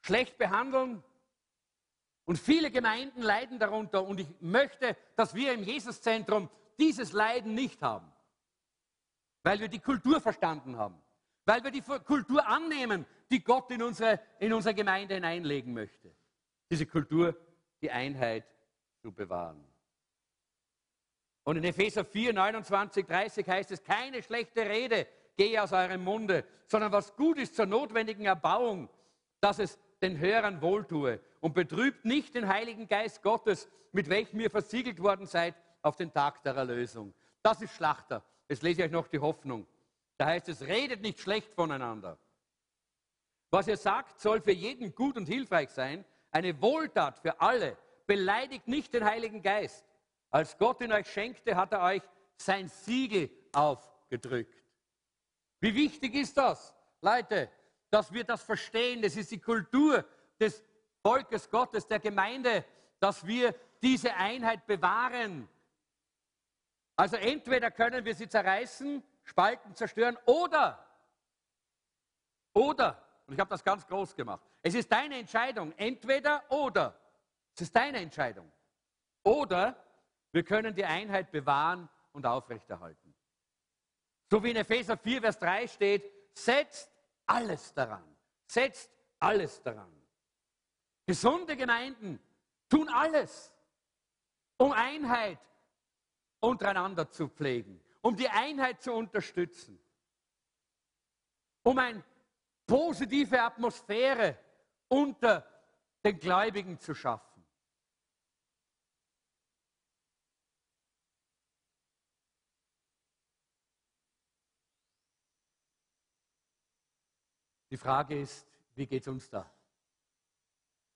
schlecht behandeln. Und viele Gemeinden leiden darunter. Und ich möchte, dass wir im Jesuszentrum dieses Leiden nicht haben, weil wir die Kultur verstanden haben, weil wir die Kultur annehmen, die Gott in unsere, in unsere Gemeinde hineinlegen möchte. Diese Kultur, die Einheit zu bewahren. Und in Epheser 4, 29, 30 heißt es, keine schlechte Rede gehe aus eurem Munde, sondern was gut ist zur notwendigen Erbauung, dass es den Hörern wohltue und betrübt nicht den Heiligen Geist Gottes, mit welchem ihr versiegelt worden seid auf den Tag der Erlösung. Das ist Schlachter. Jetzt lese ich euch noch die Hoffnung. Da heißt es, redet nicht schlecht voneinander. Was ihr sagt, soll für jeden gut und hilfreich sein, eine Wohltat für alle. Beleidigt nicht den Heiligen Geist. Als Gott ihn euch schenkte, hat er euch sein Siegel aufgedrückt. Wie wichtig ist das, Leute, dass wir das verstehen? Das ist die Kultur des Volkes Gottes, der Gemeinde, dass wir diese Einheit bewahren. Also entweder können wir sie zerreißen, spalten, zerstören oder, oder und ich habe das ganz groß gemacht. Es ist deine Entscheidung, entweder oder. Es ist deine Entscheidung. Oder wir können die Einheit bewahren und aufrechterhalten. So wie in Epheser 4, Vers 3 steht, setzt alles daran. Setzt alles daran. Gesunde Gemeinden tun alles, um Einheit untereinander zu pflegen, um die Einheit zu unterstützen, um ein positive Atmosphäre unter den Gläubigen zu schaffen. Die Frage ist, wie geht es uns da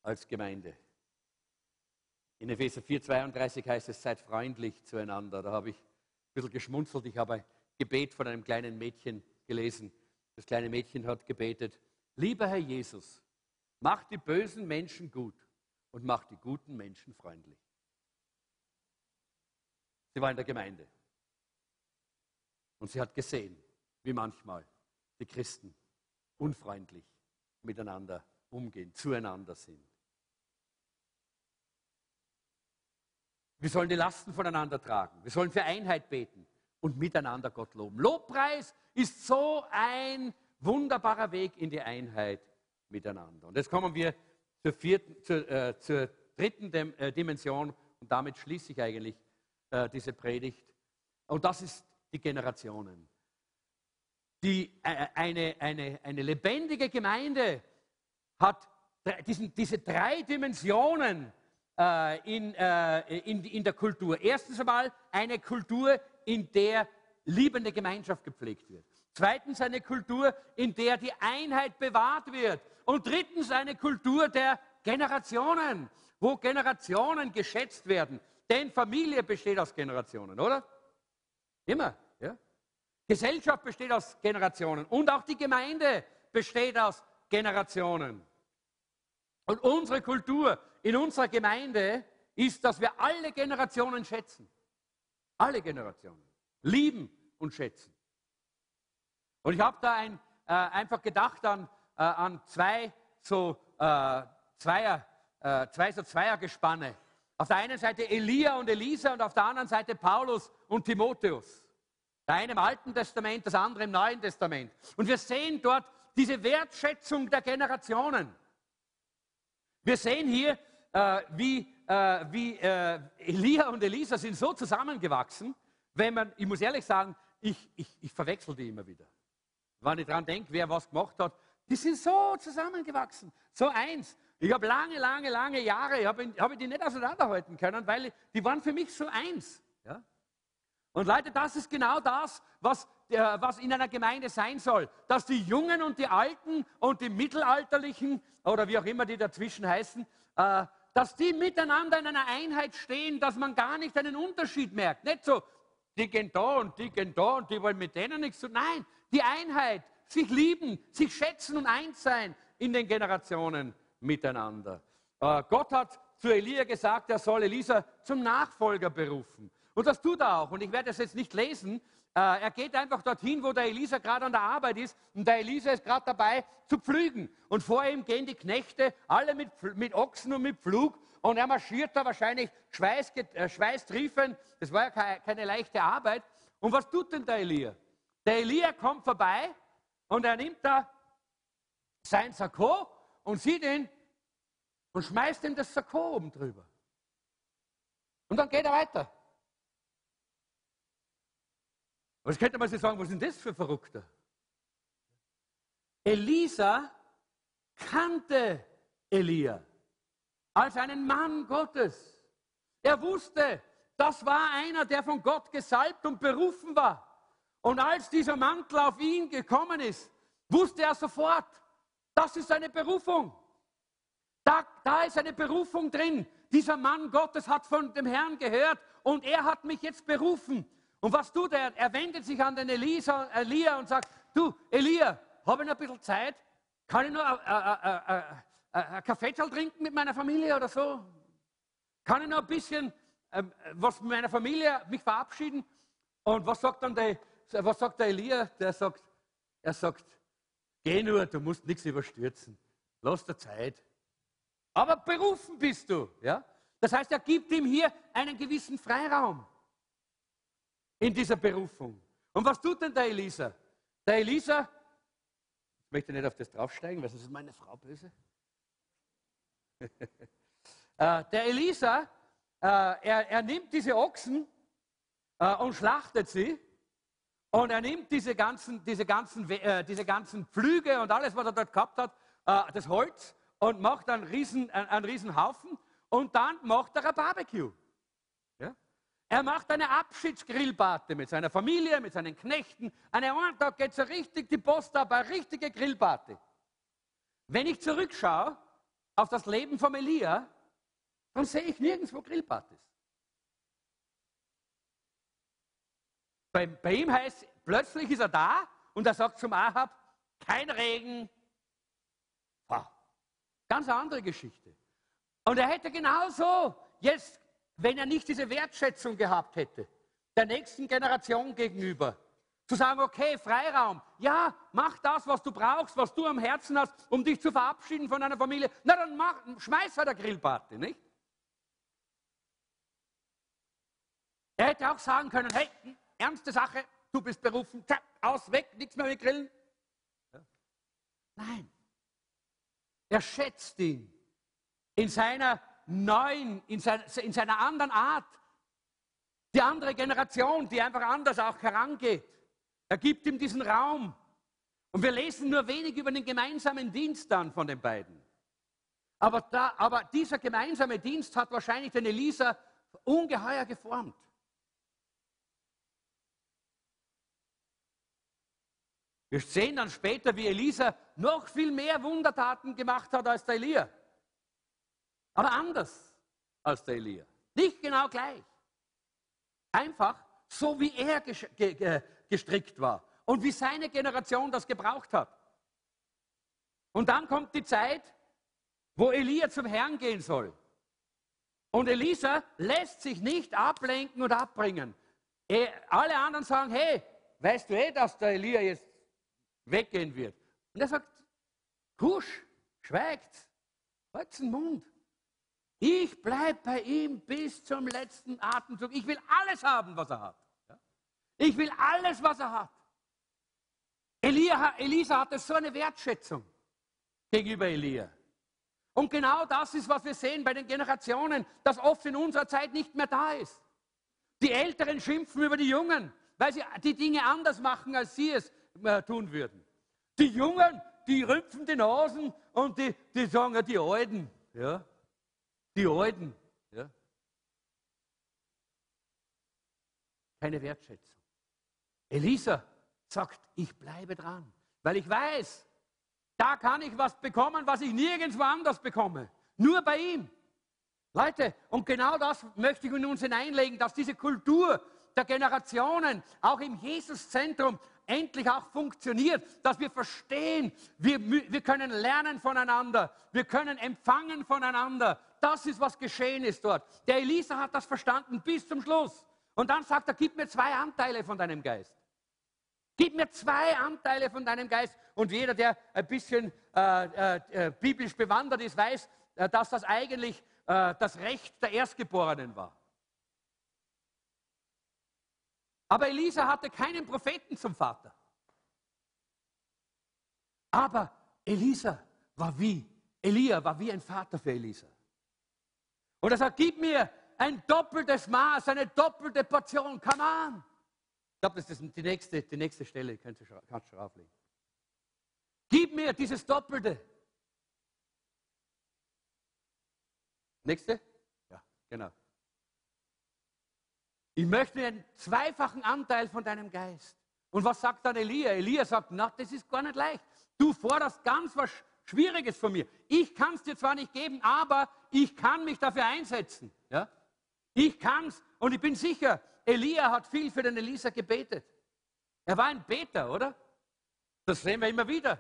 als Gemeinde? In Epheser 4,32 heißt es, seid freundlich zueinander. Da habe ich ein bisschen geschmunzelt. Ich habe ein Gebet von einem kleinen Mädchen gelesen. Das kleine Mädchen hat gebetet, lieber Herr Jesus, mach die bösen Menschen gut und mach die guten Menschen freundlich. Sie war in der Gemeinde. Und sie hat gesehen, wie manchmal die Christen unfreundlich miteinander umgehen, zueinander sind. Wir sollen die Lasten voneinander tragen. Wir sollen für Einheit beten und miteinander Gott loben. Lobpreis ist so ein wunderbarer Weg in die Einheit miteinander. Und jetzt kommen wir zur, vierten, zur, äh, zur dritten Dim äh, Dimension und damit schließe ich eigentlich äh, diese Predigt. Und das ist die Generationen. die, äh, eine, eine, eine lebendige Gemeinde hat diesen, diese drei Dimensionen in, äh, in, in der Kultur. Erstens einmal eine Kultur, in der liebende Gemeinschaft gepflegt wird. Zweitens eine Kultur, in der die Einheit bewahrt wird. Und drittens eine Kultur der Generationen, wo Generationen geschätzt werden. Denn Familie besteht aus Generationen, oder? Immer. Ja? Gesellschaft besteht aus Generationen und auch die Gemeinde besteht aus Generationen. Und unsere Kultur in unserer Gemeinde ist, dass wir alle Generationen schätzen. Alle Generationen. Lieben und schätzen. Und ich habe da ein, äh, einfach gedacht an, äh, an zwei so äh, Zweier, äh, zwei so Zweiergespanne. Auf der einen Seite Elia und Elisa und auf der anderen Seite Paulus und Timotheus. Der eine im Alten Testament, das andere im Neuen Testament. Und wir sehen dort diese Wertschätzung der Generationen. Wir sehen hier, äh, wie, äh, wie äh, Elia und Elisa sind so zusammengewachsen, wenn man, ich muss ehrlich sagen, ich, ich, ich verwechsel die immer wieder. Wenn ich daran denke, wer was gemacht hat, die sind so zusammengewachsen, so eins. Ich habe lange, lange, lange Jahre, habe hab ich die nicht auseinanderhalten können, weil die waren für mich so eins. Ja? Und Leute, das ist genau das, was, äh, was in einer Gemeinde sein soll. Dass die Jungen und die Alten und die Mittelalterlichen oder wie auch immer die dazwischen heißen, äh, dass die miteinander in einer Einheit stehen, dass man gar nicht einen Unterschied merkt. Nicht so, die gehen da und die gehen da und die wollen mit denen nichts tun. Nein, die Einheit, sich lieben, sich schätzen und eins sein in den Generationen miteinander. Äh, Gott hat zu Elia gesagt, er soll Elisa zum Nachfolger berufen. Und das tut er auch. Und ich werde es jetzt nicht lesen. Äh, er geht einfach dorthin, wo der Elisa gerade an der Arbeit ist. Und der Elisa ist gerade dabei zu pflügen. Und vor ihm gehen die Knechte, alle mit, mit Ochsen und mit Pflug. Und er marschiert da wahrscheinlich äh, schweißtriefend. Das war ja keine, keine leichte Arbeit. Und was tut denn der Elia? Der Elia kommt vorbei und er nimmt da sein Sakko und sieht ihn und schmeißt ihm das Sakko oben drüber. Und dann geht er weiter. Was könnte man sich sagen, was denn das für Verrückter? Elisa kannte Elia als einen Mann Gottes. Er wusste, das war einer, der von Gott gesalbt und berufen war. Und als dieser Mantel auf ihn gekommen ist, wusste er sofort, das ist eine Berufung. Da, da ist eine Berufung drin. Dieser Mann Gottes hat von dem Herrn gehört und er hat mich jetzt berufen. Und was tut er? Er wendet sich an den Elisa, Elia und sagt, du, Elia, habe ich noch ein bisschen Zeit? Kann ich nur ein Kaffee trinken mit meiner Familie oder so? Kann ich noch ein bisschen ähm, was mit meiner Familie mich verabschieden? Und was sagt dann der, was sagt der Elia? Der sagt, er sagt, geh nur, du musst nichts überstürzen. Lass dir Zeit. Aber berufen bist du. Ja? Das heißt, er gibt ihm hier einen gewissen Freiraum in dieser Berufung. Und was tut denn der Elisa? Der Elisa, ich möchte nicht auf das draufsteigen, weil sonst ist meine Frau böse. Äh, der Elisa, äh, er, er, nimmt diese Ochsen äh, und schlachtet sie. Und er nimmt diese ganzen, diese, ganzen, diese ganzen Pflüge und alles, was er dort gehabt hat, das Holz, und macht einen riesen, einen riesen Haufen. Und dann macht er ein Barbecue. Er macht eine Abschiedsgrillparty mit seiner Familie, mit seinen Knechten. Eine einen Tag geht so richtig die Post ab, eine richtige Grillparty. Wenn ich zurückschaue auf das Leben von Elia, dann sehe ich nirgendwo Grillpartys. Bei, bei ihm heißt, plötzlich ist er da und er sagt zum Ahab, kein Regen. Wow. Ganz andere Geschichte. Und er hätte genauso jetzt wenn er nicht diese Wertschätzung gehabt hätte, der nächsten Generation gegenüber. Zu sagen, okay, Freiraum, ja, mach das, was du brauchst, was du am Herzen hast, um dich zu verabschieden von deiner Familie. Na, dann mach, schmeiß halt eine Grillparty, nicht? Er hätte auch sagen können, hey, ernste Sache, du bist berufen, tschak, aus, weg, nichts mehr mit Grillen. Nein. Er schätzt ihn in seiner neuen, in, sein, in seiner anderen Art. Die andere Generation, die einfach anders auch herangeht. Er gibt ihm diesen Raum Und wir lesen nur wenig über den gemeinsamen Dienst dann von den beiden. Aber, da, aber dieser gemeinsame Dienst hat wahrscheinlich den Elisa ungeheuer geformt. Wir sehen dann später, wie Elisa noch viel mehr Wundertaten gemacht hat als der Elia. Aber anders als der Elia. Nicht genau gleich. Einfach so, wie er gestrickt war und wie seine Generation das gebraucht hat. Und dann kommt die Zeit, wo Elia zum Herrn gehen soll. Und Elisa lässt sich nicht ablenken und abbringen. Alle anderen sagen, hey, weißt du eh, dass der Elia jetzt weggehen wird? Und er sagt, husch, schweigt, halt den Mund. Ich bleibe bei ihm bis zum letzten Atemzug. Ich will alles haben, was er hat. Ich will alles, was er hat. Elia, Elisa hatte so eine Wertschätzung gegenüber Elia. Und genau das ist, was wir sehen bei den Generationen, das oft in unserer Zeit nicht mehr da ist. Die Älteren schimpfen über die Jungen, weil sie die Dinge anders machen, als sie es äh, tun würden. Die Jungen, die rümpfen die Nasen und die, die sagen, die Alten, ja, die Alten, ja. Keine Wertschätzung. Elisa sagt, ich bleibe dran, weil ich weiß, da kann ich was bekommen, was ich nirgendwo anders bekomme. Nur bei ihm. Leute, und genau das möchte ich in uns hineinlegen, dass diese Kultur der Generationen auch im Jesuszentrum endlich auch funktioniert, dass wir verstehen, wir, wir können lernen voneinander, wir können empfangen voneinander. Das ist, was geschehen ist dort. Der Elisa hat das verstanden bis zum Schluss. Und dann sagt er, gib mir zwei Anteile von deinem Geist. Gib mir zwei Anteile von deinem Geist. Und jeder, der ein bisschen äh, äh, äh, biblisch bewandert ist, weiß, äh, dass das eigentlich äh, das Recht der Erstgeborenen war. Aber Elisa hatte keinen Propheten zum Vater. Aber Elisa war wie, Elia war wie ein Vater für Elisa. Und er sagt, gib mir ein doppeltes Maß, eine doppelte Portion, come on. Ich glaube, das ist die nächste, die nächste Stelle, kannst du, kannst du drauflegen. Gib mir dieses Doppelte. Nächste? Ja, genau. Ich möchte einen zweifachen Anteil von deinem Geist. Und was sagt dann Elia? Elia sagt, na, das ist gar nicht leicht. Du forderst ganz was Schwieriges von mir. Ich kann es dir zwar nicht geben, aber ich kann mich dafür einsetzen. Ja? Ich kann es und ich bin sicher, Elia hat viel für den Elisa gebetet. Er war ein Beter, oder? Das sehen wir immer wieder.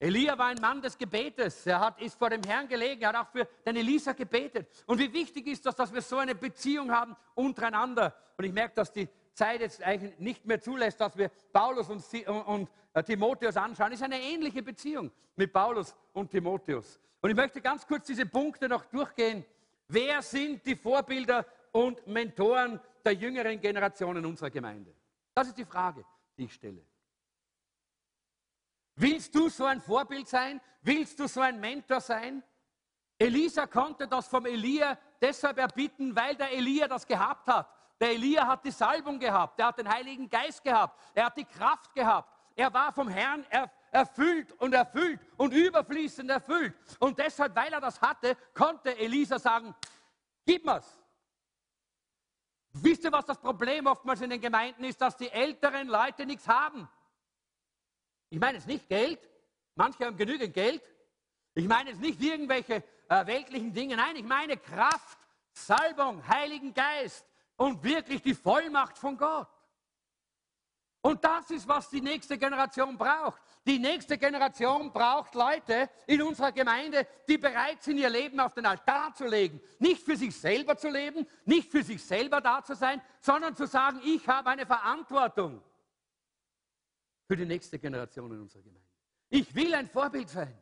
Elia war ein Mann des Gebetes. Er hat, ist vor dem Herrn gelegen. Er hat auch für den Elisa gebetet. Und wie wichtig ist das, dass wir so eine Beziehung haben untereinander. Und ich merke, dass die Zeit jetzt eigentlich nicht mehr zulässt, dass wir Paulus und, und äh, Timotheus anschauen. Es ist eine ähnliche Beziehung mit Paulus und Timotheus. Und ich möchte ganz kurz diese Punkte noch durchgehen. Wer sind die Vorbilder und Mentoren der jüngeren Generationen unserer Gemeinde? Das ist die Frage, die ich stelle. Willst du so ein Vorbild sein? Willst du so ein Mentor sein? Elisa konnte das vom Elia deshalb erbitten, weil der Elia das gehabt hat. Der Elia hat die Salbung gehabt, er hat den Heiligen Geist gehabt, er hat die Kraft gehabt, er war vom Herrn erfüllt und erfüllt und überfließend erfüllt. Und deshalb, weil er das hatte, konnte Elisa sagen, gib mir's. Wisst ihr, was das Problem oftmals in den Gemeinden ist, dass die älteren Leute nichts haben? Ich meine jetzt nicht Geld, manche haben genügend Geld. Ich meine jetzt nicht irgendwelche äh, weltlichen Dinge, nein, ich meine Kraft, Salbung, Heiligen Geist und wirklich die Vollmacht von Gott. Und das ist, was die nächste Generation braucht. Die nächste Generation braucht Leute in unserer Gemeinde, die bereit sind, ihr Leben auf den Altar zu legen. Nicht für sich selber zu leben, nicht für sich selber da zu sein, sondern zu sagen, ich habe eine Verantwortung für die nächste Generation in unserer Gemeinde. Ich will ein Vorbild sein.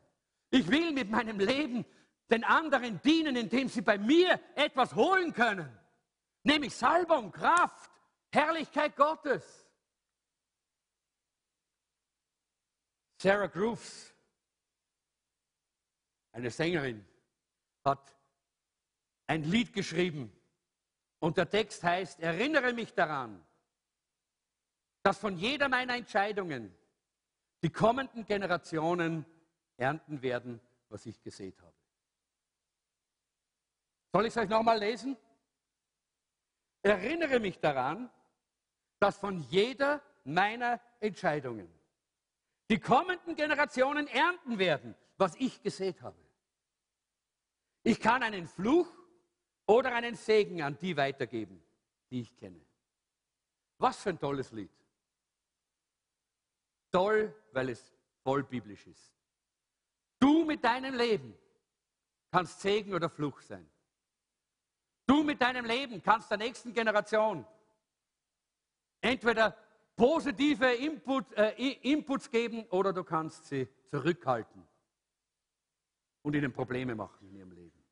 Ich will mit meinem Leben den anderen dienen, indem sie bei mir etwas holen können. Nämlich Salbung, Kraft, Herrlichkeit Gottes. Sarah Grooves, eine Sängerin, hat ein Lied geschrieben und der Text heißt, erinnere mich daran, dass von jeder meiner Entscheidungen Die kommenden Generationen ernten werden, was ich gesät habe. Soll ich es euch nochmal lesen? Erinnere mich daran, dass von jeder meiner Entscheidungen die kommenden Generationen ernten werden, was ich gesät habe. Ich kann einen Fluch oder einen Segen an die weitergeben, die ich kenne. Was für ein tolles Lied. Toll, weil es voll biblisch ist. Du mit deinem Leben kannst Segen oder Fluch sein. Du mit deinem Leben kannst der nächsten Generation entweder positive Input, äh, Inputs geben oder du kannst sie zurückhalten und ihnen Probleme machen in ihrem Leben.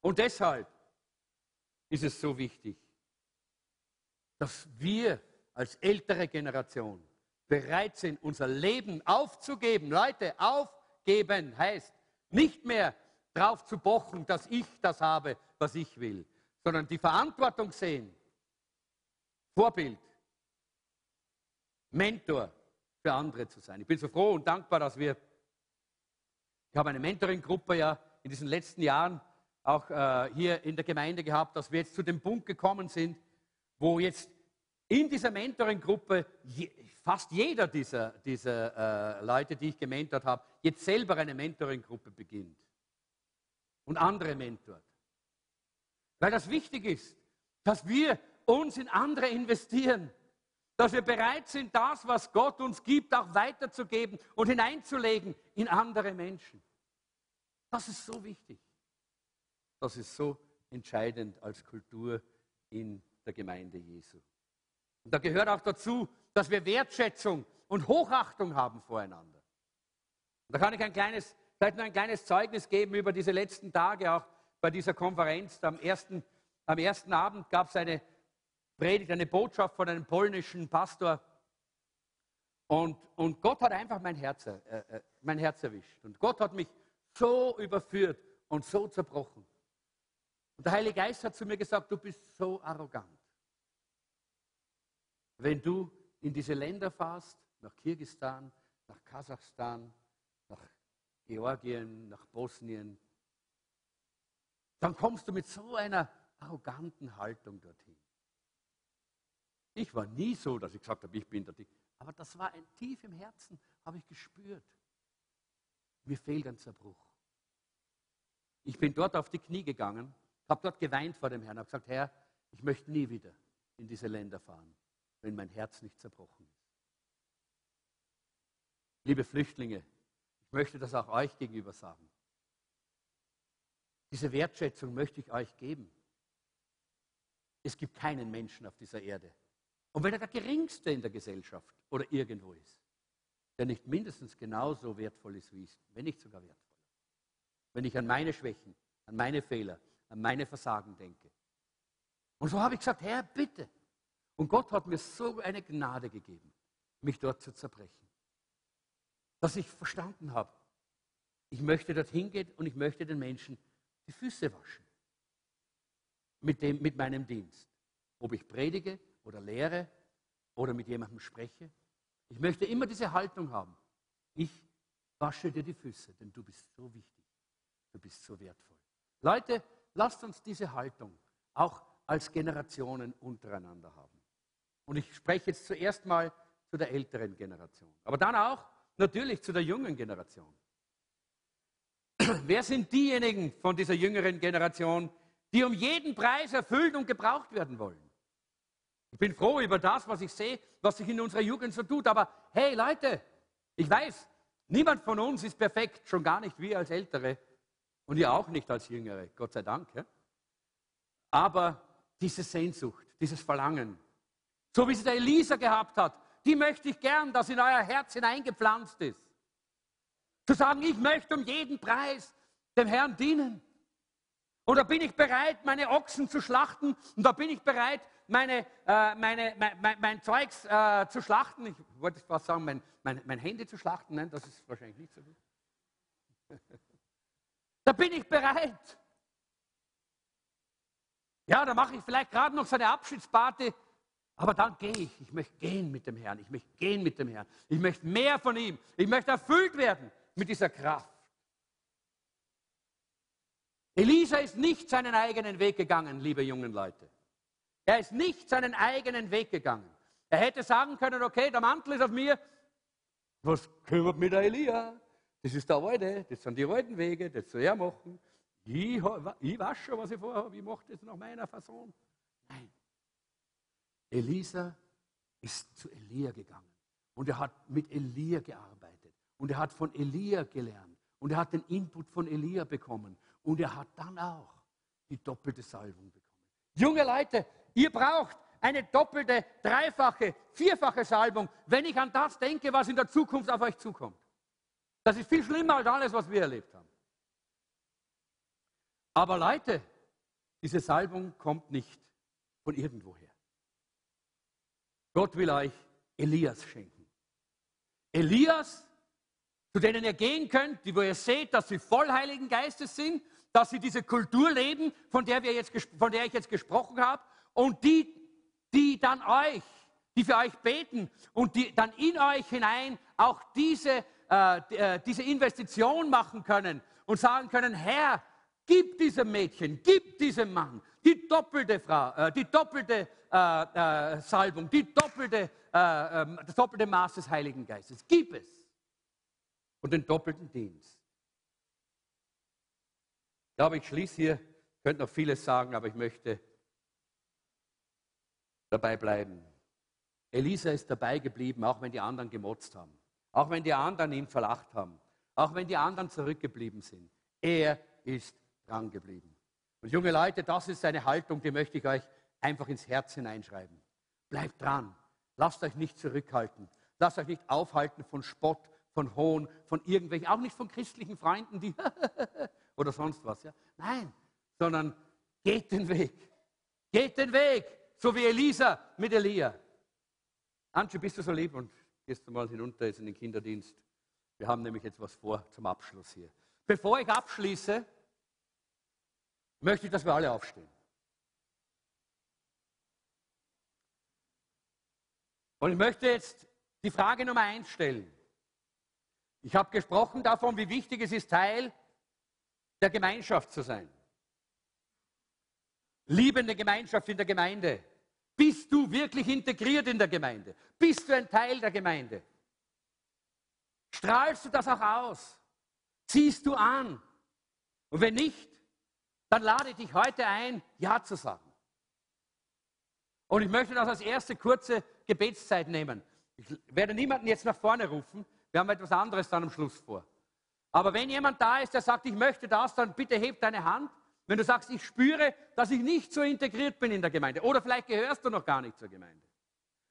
Und deshalb ist es so wichtig, dass wir als ältere Generation bereit sind, unser Leben aufzugeben. Leute, aufgeben heißt nicht mehr darauf zu pochen, dass ich das habe, was ich will, sondern die Verantwortung sehen. Vorbild, Mentor für andere zu sein. Ich bin so froh und dankbar, dass wir, ich habe eine Mentoring-Gruppe ja in diesen letzten Jahren auch äh, hier in der Gemeinde gehabt, dass wir jetzt zu dem Punkt gekommen sind, wo jetzt in dieser Mentoring-Gruppe je, fast jeder dieser, dieser äh, Leute, die ich gementort habe, jetzt selber eine Mentoring-Gruppe beginnt und andere mentort. Weil das wichtig ist, dass wir uns in andere investieren, dass wir bereit sind, das, was Gott uns gibt, auch weiterzugeben und hineinzulegen in andere Menschen. Das ist so wichtig. Das ist so entscheidend als Kultur in der Gemeinde Jesu. Und da gehört auch dazu, dass wir Wertschätzung und Hochachtung haben voreinander. Und da kann ich ein kleines, vielleicht nur ein kleines Zeugnis geben über diese letzten Tage, auch bei dieser Konferenz. Am ersten, am ersten Abend gab es eine Predigt, eine Botschaft von einem polnischen Pastor. Und, und Gott hat einfach mein Herz, äh, äh mein Herz erwischt. Und Gott hat mich so überführt und so zerbrochen. Und der Heilige Geist hat zu mir gesagt, du bist so arrogant. Wenn du in diese Länder fährst, nach Kirgistan, nach Kasachstan, nach Georgien, nach Bosnien, dann kommst du mit so einer arroganten Haltung dorthin. Ich war nie so, dass ich gesagt habe, ich bin der Dick. Aber das war ein tief im Herzen, habe ich gespürt. Mir fehlt ein Zerbruch. Ich bin dort auf die Knie gegangen habe dort geweint vor dem Herrn, habe gesagt, Herr, ich möchte nie wieder in diese Länder fahren, wenn mein Herz nicht zerbrochen ist. Liebe Flüchtlinge, ich möchte das auch euch gegenüber sagen. Diese Wertschätzung möchte ich euch geben. Es gibt keinen Menschen auf dieser Erde. Und wenn er der geringste in der Gesellschaft oder irgendwo ist, der nicht mindestens genauso wertvoll ist wie ich, wenn nicht sogar wertvoller. Wenn ich an meine Schwächen, an meine Fehler, an meine Versagen denke. Und so habe ich gesagt, Herr, bitte. Und Gott hat mir so eine Gnade gegeben, mich dort zu zerbrechen. Dass ich verstanden habe, ich möchte dorthin gehen und ich möchte den Menschen die Füße waschen. Mit, dem, mit meinem Dienst. Ob ich predige oder lehre oder mit jemandem spreche. Ich möchte immer diese Haltung haben. Ich wasche dir die Füße, denn du bist so wichtig. Du bist so wertvoll. Leute, lasst uns diese Haltung auch als Generationen untereinander haben. Und ich spreche jetzt zuerst mal zu der älteren Generation, aber dann auch natürlich zu der jungen Generation. Wer sind diejenigen von dieser jüngeren Generation, die um jeden Preis erfüllt und gebraucht werden wollen? Ich bin froh über das, was ich sehe, was sich in unserer Jugend so tut. Aber hey Leute, ich weiß, niemand von uns ist perfekt, schon gar nicht wir als Ältere. Und ihr auch nicht als Jüngere, Gott sei Dank. Ja? Aber diese Sehnsucht, dieses Verlangen, so wie sie der Elisa gehabt hat, die möchte ich gern, dass in euer Herz hineingepflanzt ist. Zu sagen, ich möchte um jeden Preis dem Herrn dienen. Und da bin ich bereit, meine Ochsen zu schlachten. Und da bin ich bereit, meine, äh, meine, mein, mein, mein Zeugs äh, zu schlachten. Ich wollte fast sagen, mein, mein, mein Handy zu schlachten. Nein, das ist wahrscheinlich nicht so gut. Da bin ich bereit. Ja, da mache ich vielleicht gerade noch so eine Abschiedsparty Aber dann gehe ich. Ich möchte gehen mit dem Herrn. Ich möchte gehen mit dem Herrn. Ich möchte mehr von ihm. Ich möchte erfüllt werden mit dieser Kraft. Elisa ist nicht seinen eigenen Weg gegangen, liebe jungen Leute. Er ist nicht seinen eigenen Weg gegangen. Er hätte sagen können, okay, der Mantel ist auf mir. Was kümmert mich der Elia? Das ist der Alte, das sind die alten Wege, das soll er machen. Ich, ich weiß schon, was ich vorhabe, ich mache das nach meiner Fasson. Nein. Elisa ist zu Elia gegangen und er hat mit Elia gearbeitet und er hat von Elia gelernt und er hat den Input von Elia bekommen und er hat dann auch die doppelte Salbung bekommen. Junge Leute, ihr braucht eine doppelte, dreifache, vierfache Salbung, wenn ich an das denke, was in der Zukunft auf euch zukommt. Das ist viel schlimmer als alles, was wir erlebt haben. Aber Leute, diese Salbung kommt nicht von irgendwoher. Gott will euch Elias schenken. Elias, zu denen ihr gehen könnt, die wo ihr seht, dass sie voll Heiligen Geistes sind, dass sie diese Kultur leben, von der, wir jetzt, von der ich jetzt gesprochen habe, und die, die dann euch, die für euch beten und die dann in euch hinein auch diese, äh, äh diese Investition machen können und sagen können, Herr, gib diesem Mädchen, gib diesem Mann die doppelte, Frau, äh, die doppelte äh, äh, Salbung, die doppelte, äh, ähm, das doppelte Maß des Heiligen Geistes. Gib es. Und den doppelten Dienst. Ich glaube, ich schließe hier, könnte noch vieles sagen, aber ich möchte dabei bleiben. Elisa ist dabei geblieben, auch wenn die anderen gemotzt haben. Auch wenn die anderen ihn verlacht haben. Auch wenn die anderen zurückgeblieben sind. Er ist dran geblieben. Und junge Leute, das ist eine Haltung, die möchte ich euch einfach ins Herz hineinschreiben. Bleibt dran. Lasst euch nicht zurückhalten. Lasst euch nicht aufhalten von Spott, von Hohn, von irgendwelchen, auch nicht von christlichen Freunden, die oder sonst was. Ja? Nein, sondern geht den Weg. Geht den Weg, so wie Elisa mit Elia. Anche, bist du so lieb und gehst du mal hinunter jetzt in den Kinderdienst. Wir haben nämlich jetzt was vor zum Abschluss hier. Bevor ich abschließe, möchte ich, dass wir alle aufstehen. Und ich möchte jetzt die Frage Nummer eins stellen. Ich habe gesprochen davon, wie wichtig es ist, Teil der Gemeinschaft zu sein. Liebende Gemeinschaft in der Gemeinde. Bist du wirklich integriert in der Gemeinde? Bist du ein Teil der Gemeinde? Strahlst du das auch aus? Ziehst du an? Und wenn nicht, dann lade ich dich heute ein, Ja zu sagen. Und ich möchte das als erste kurze Gebetszeit nehmen. Ich werde niemanden jetzt nach vorne rufen. Wir haben etwas anderes dann am Schluss vor. Aber wenn jemand da ist, der sagt, ich möchte das, dann bitte heb deine Hand. Wenn du sagst, ich spüre, dass ich nicht so integriert bin in der Gemeinde. Oder vielleicht gehörst du noch gar nicht zur Gemeinde.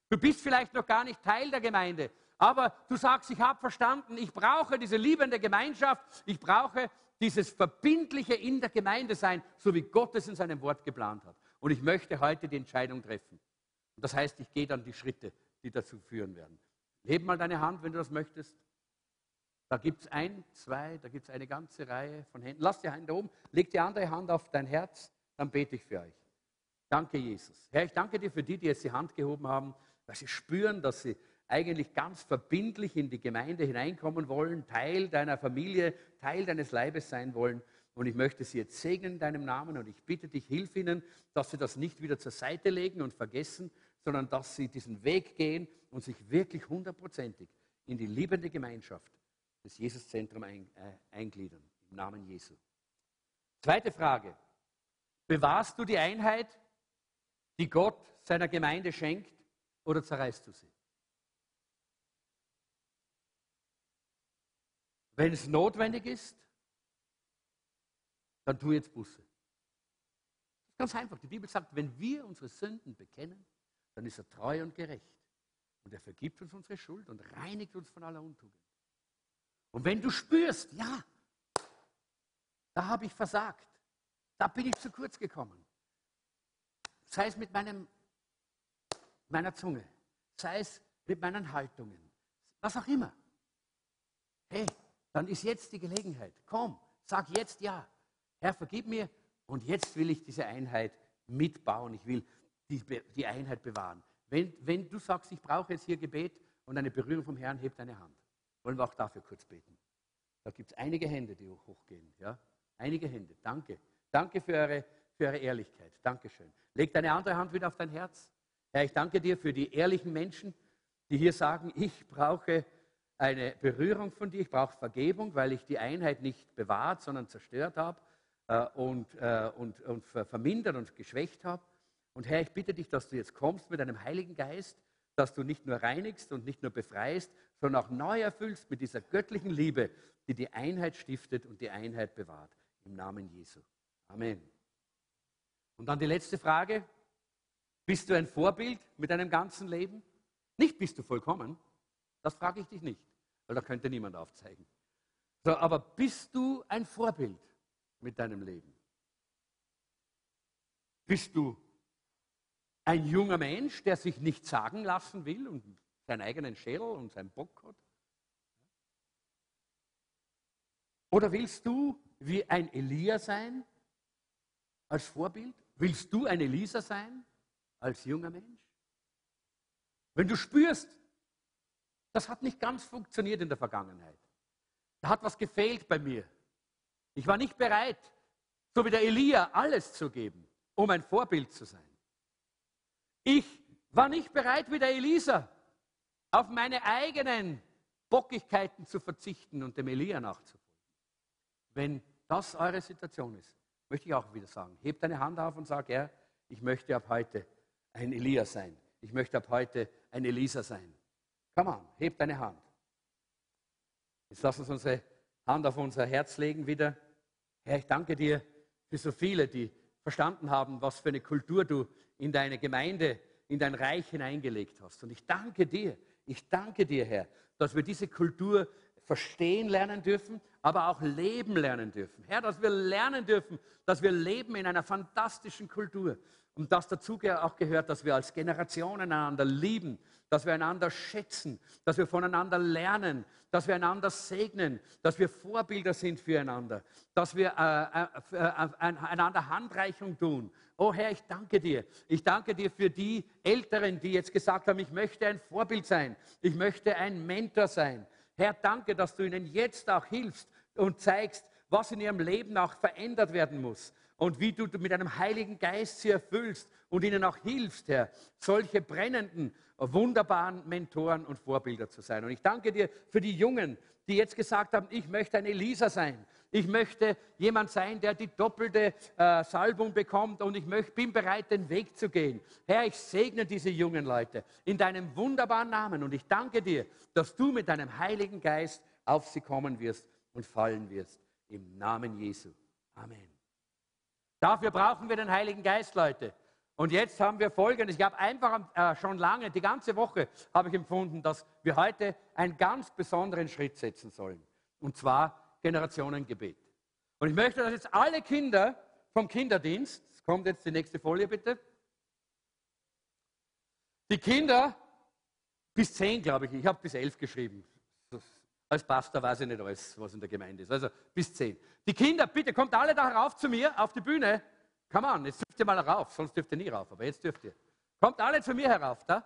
Du bist vielleicht noch gar nicht Teil der Gemeinde. Aber du sagst, ich habe verstanden, ich brauche diese liebende Gemeinschaft. Ich brauche dieses Verbindliche in der Gemeinde sein, so wie Gott es in seinem Wort geplant hat. Und ich möchte heute die Entscheidung treffen. Und das heißt, ich gehe dann die Schritte, die dazu führen werden. Heb mal deine Hand, wenn du das möchtest. Da gibt es ein, zwei, da gibt es eine ganze Reihe von Händen. Lass die Hände oben, leg die andere Hand auf dein Herz, dann bete ich für euch. Danke, Jesus. Herr, ich danke dir für die, die jetzt die Hand gehoben haben, weil sie spüren, dass sie eigentlich ganz verbindlich in die Gemeinde hineinkommen wollen, Teil deiner Familie, Teil deines Leibes sein wollen. Und ich möchte sie jetzt segnen in deinem Namen und ich bitte dich, hilf ihnen, dass sie das nicht wieder zur Seite legen und vergessen, sondern dass sie diesen Weg gehen und sich wirklich hundertprozentig in die liebende Gemeinschaft des Jesuszentrum ein, äh, eingliedern. Im Namen Jesu. Zweite Frage. Bewahrst du die Einheit, die Gott seiner Gemeinde schenkt, oder zerreißt du sie? Wenn es notwendig ist, dann tu jetzt Buße. Ganz einfach. Die Bibel sagt, wenn wir unsere Sünden bekennen, dann ist er treu und gerecht. Und er vergibt uns unsere Schuld und reinigt uns von aller Untugend. Und wenn du spürst, ja, da habe ich versagt, da bin ich zu kurz gekommen, sei es mit meinem, meiner Zunge, sei es mit meinen Haltungen, was auch immer. Hey, dann ist jetzt die Gelegenheit. Komm, sag jetzt ja. Herr, vergib mir und jetzt will ich diese Einheit mitbauen. Ich will die, die Einheit bewahren. Wenn, wenn du sagst, ich brauche jetzt hier Gebet und eine Berührung vom Herrn, heb deine Hand. Wollen wir auch dafür kurz beten? Da gibt es einige Hände, die hochgehen. Ja? Einige Hände. Danke. Danke für eure, für eure Ehrlichkeit. Dankeschön. Leg deine andere Hand wieder auf dein Herz. Herr, ich danke dir für die ehrlichen Menschen, die hier sagen, ich brauche eine Berührung von dir, ich brauche Vergebung, weil ich die Einheit nicht bewahrt, sondern zerstört habe äh, und, äh, und, und vermindert und geschwächt habe. Und Herr, ich bitte dich, dass du jetzt kommst mit deinem Heiligen Geist, dass du nicht nur reinigst und nicht nur befreist, sondern auch neu erfüllst mit dieser göttlichen Liebe, die die Einheit stiftet und die Einheit bewahrt. Im Namen Jesu. Amen. Und dann die letzte Frage. Bist du ein Vorbild mit deinem ganzen Leben? Nicht bist du vollkommen. Das frage ich dich nicht, weil da könnte niemand aufzeigen. So, aber bist du ein Vorbild mit deinem Leben? Bist du ein junger Mensch, der sich nicht sagen lassen will und seinen eigenen Schädel und seinen Bock hat? Oder willst du wie ein Elia sein als Vorbild? Willst du ein Elisa sein als junger Mensch? Wenn du spürst, das hat nicht ganz funktioniert in der Vergangenheit. Da hat was gefehlt bei mir. Ich war nicht bereit, so wie der Elia, alles zu geben, um ein Vorbild zu sein. Ich war nicht bereit, wie der Elisa, auf meine eigenen Bockigkeiten zu verzichten und dem Elia nachzufolgen. Wenn das eure Situation ist, möchte ich auch wieder sagen, hebt deine Hand auf und sag, Herr, ich möchte ab heute ein Elia sein. Ich möchte ab heute ein Elisa sein. Komm an, heb deine Hand. Jetzt lass uns unsere Hand auf unser Herz legen wieder. Herr, ich danke dir für so viele, die verstanden haben, was für eine Kultur du in deine Gemeinde, in dein Reich hineingelegt hast. Und ich danke dir, ich danke dir, Herr, dass wir diese Kultur verstehen lernen dürfen, aber auch leben lernen dürfen. Herr, dass wir lernen dürfen, dass wir leben in einer fantastischen Kultur. Und das dazu auch gehört, dass wir als Generationen einander lieben, dass wir einander schätzen, dass wir voneinander lernen, dass wir einander segnen, dass wir Vorbilder sind füreinander, dass wir äh, äh, äh, einander Handreichung tun. Oh Herr, ich danke dir. Ich danke dir für die Älteren, die jetzt gesagt haben, ich möchte ein Vorbild sein, ich möchte ein Mentor sein. Herr, danke, dass du ihnen jetzt auch hilfst und zeigst, was in ihrem Leben auch verändert werden muss und wie du mit einem Heiligen Geist sie erfüllst und ihnen auch hilfst, Herr, solche brennenden, wunderbaren Mentoren und Vorbilder zu sein. Und ich danke dir für die Jungen, die jetzt gesagt haben, ich möchte ein Elisa sein. Ich möchte jemand sein, der die doppelte äh, Salbung bekommt und ich möchte, bin bereit, den Weg zu gehen. Herr, ich segne diese jungen Leute in deinem wunderbaren Namen und ich danke dir, dass du mit deinem Heiligen Geist auf sie kommen wirst und fallen wirst. Im Namen Jesu. Amen. Dafür brauchen wir den Heiligen Geist, Leute. Und jetzt haben wir Folgendes. Ich habe einfach äh, schon lange, die ganze Woche, habe ich empfunden, dass wir heute einen ganz besonderen Schritt setzen sollen. Und zwar Generationengebet. Und ich möchte, dass jetzt alle Kinder vom Kinderdienst, kommt jetzt die nächste Folie bitte, die Kinder bis zehn, glaube ich, ich habe bis elf geschrieben. Als Pastor weiß ich nicht alles, was in der Gemeinde ist. Also bis zehn. Die Kinder, bitte kommt alle da herauf zu mir auf die Bühne. Come on, jetzt dürft ihr mal rauf, sonst dürft ihr nie rauf, aber jetzt dürft ihr. Kommt alle zu mir herauf, da?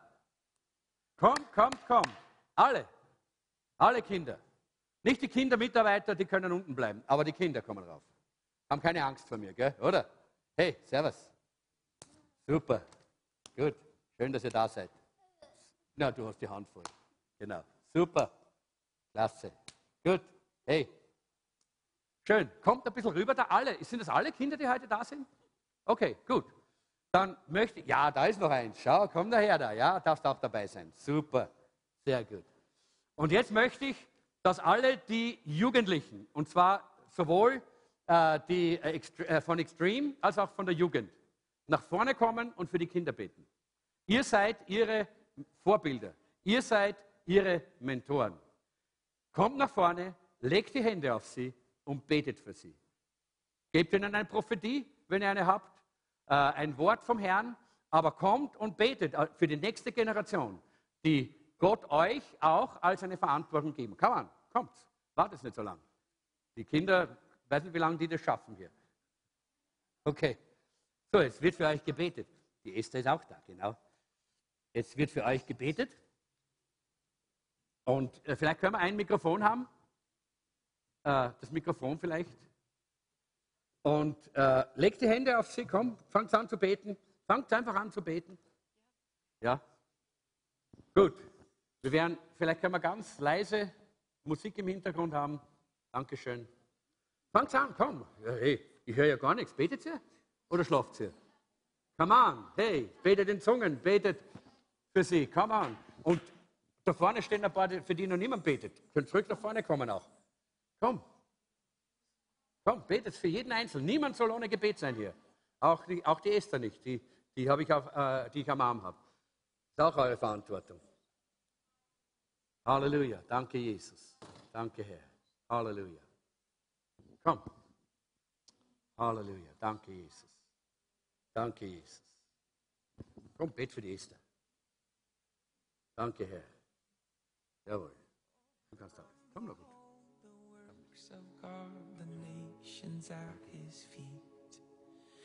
Kommt, kommt, kommt. Alle. Alle Kinder. Nicht die Kindermitarbeiter, die können unten bleiben, aber die Kinder kommen rauf. Haben keine Angst vor mir, gell? oder? Hey, Servus. Super. Gut. Schön, dass ihr da seid. Na, du hast die Hand voll. Genau. Super. Klasse. Gut. Hey. Schön. Kommt ein bisschen rüber da alle. Sind das alle Kinder, die heute da sind? Okay, gut. Dann möchte ich, ja, da ist noch eins. Schau, komm daher da. Ja, darfst auch dabei sein. Super. Sehr gut. Und jetzt möchte ich, dass alle die Jugendlichen, und zwar sowohl äh, die äh, äh, von Extreme als auch von der Jugend, nach vorne kommen und für die Kinder beten. Ihr seid ihre Vorbilder. Ihr seid ihre Mentoren. Kommt nach vorne, legt die Hände auf sie und betet für sie. Gebt ihnen eine Prophetie, wenn ihr eine habt, äh, ein Wort vom Herrn, aber kommt und betet äh, für die nächste Generation, die Gott euch auch als eine Verantwortung geben. Komm an, kommt, wartet nicht so lange. Die Kinder, ich weiß nicht, wie lange die das schaffen hier. Okay, so, jetzt wird für euch gebetet. Die Esther ist auch da, genau. Jetzt wird für euch gebetet. Und äh, vielleicht können wir ein Mikrofon haben. Äh, das Mikrofon vielleicht. Und äh, legt die Hände auf sie, komm, fangt an zu beten. Fangt einfach an zu beten. Ja? Gut. Wir werden, vielleicht können wir ganz leise Musik im Hintergrund haben. Dankeschön. Fangt an, komm. Ja, hey, ich höre ja gar nichts. Betet ihr? Oder schlaft ihr? Come on. Hey, betet in Zungen, betet für sie. Come on. Und da vorne stehen ein paar, für die noch niemand betet. Könnt zurück nach vorne kommen auch. Komm. Komm, betet für jeden Einzelnen. Niemand soll ohne Gebet sein hier. Auch die, auch die Esther nicht, die, die, ich, auf, äh, die ich am Arm habe. Ist auch eure Verantwortung. Halleluja. Danke, Jesus. Danke, Herr. Halleluja. Komm. Halleluja. Danke, Jesus. Danke, Jesus. Komm, bet für die Esther. Danke, Herr. Hallelujah! Kasta. Tam na chód. So God, the nations at his feet.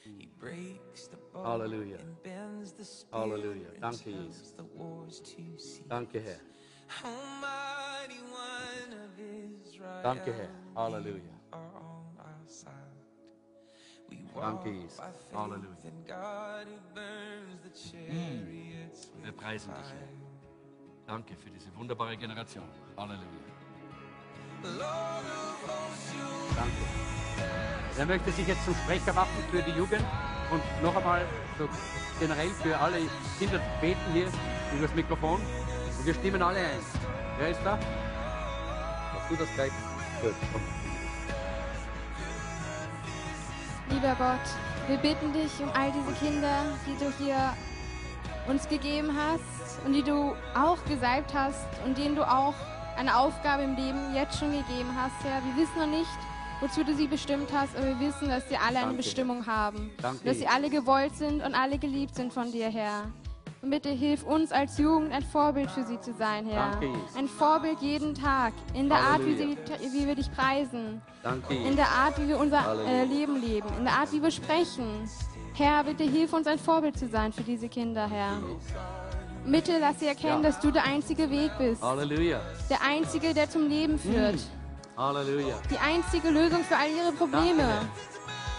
He breaks the bow and bends the the wars to cease. Danke, Herr. Almighty One of Israel, Danke, Herr. Are on our side. We walk Danke, by faith in God who burns the chariots mm. With fire. Danke für diese wunderbare Generation. Halleluja. Danke. Er möchte sich jetzt zum Sprecher machen für die Jugend und noch einmal so generell für alle Kinder beten hier über das Mikrofon. Und wir stimmen alle ein. Wer ist da? Machst du das gleich? Gut, komm. Lieber Gott, wir bitten dich um all diese Kinder, die du hier uns gegeben hast und die du auch gesalbt hast und denen du auch eine Aufgabe im Leben jetzt schon gegeben hast, Herr. Wir wissen noch nicht, wozu du sie bestimmt hast, aber wir wissen, dass sie alle eine Bestimmung haben. Danke. Dass sie alle gewollt sind und alle geliebt sind von dir, Herr. Und bitte hilf uns als Jugend ein Vorbild für sie zu sein, Herr. Danke, ein Vorbild jeden Tag. In der Halleluja. Art, wie, sie, wie, wir dich preisen. Danke, in der Art, wie wir unser äh, Leben leben. In der Art, wie wir sprechen. Herr, bitte hilf uns ein Vorbild zu sein für diese Kinder, Herr. Bitte lass sie erkennen, ja. dass du der einzige Weg bist. Halleluja. Der einzige, der zum Leben führt. Mm. Halleluja. Die einzige Lösung für all ihre Probleme. Danke,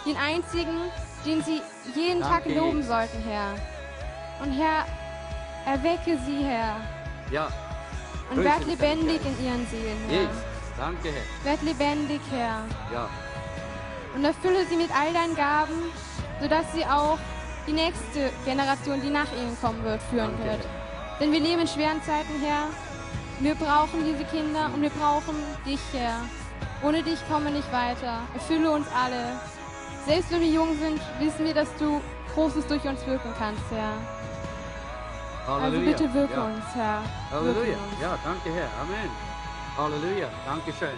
Den einzigen, den sie jeden Danke, Tag loben sollten, Herr. Und Herr, erwecke sie, Herr. Ja. Und werd lebendig in ihren Seelen, Herr. Jesus. Danke, Herr. Werd lebendig, Herr. Ja. Und erfülle sie mit all deinen Gaben, sodass sie auch die nächste Generation, die nach ihnen kommen wird, führen Danke. wird. Denn wir leben in schweren Zeiten, Herr. Wir brauchen diese Kinder und wir brauchen dich, Herr. Ohne dich kommen wir nicht weiter. Erfülle uns alle. Selbst wenn wir jung sind, wissen wir, dass du Großes durch uns wirken kannst, Herr. Also Halleluja. Also bitte wirke ja. uns, Herr. Halleluja. Uns. Ja, danke, Herr. Amen. Halleluja. Dankeschön.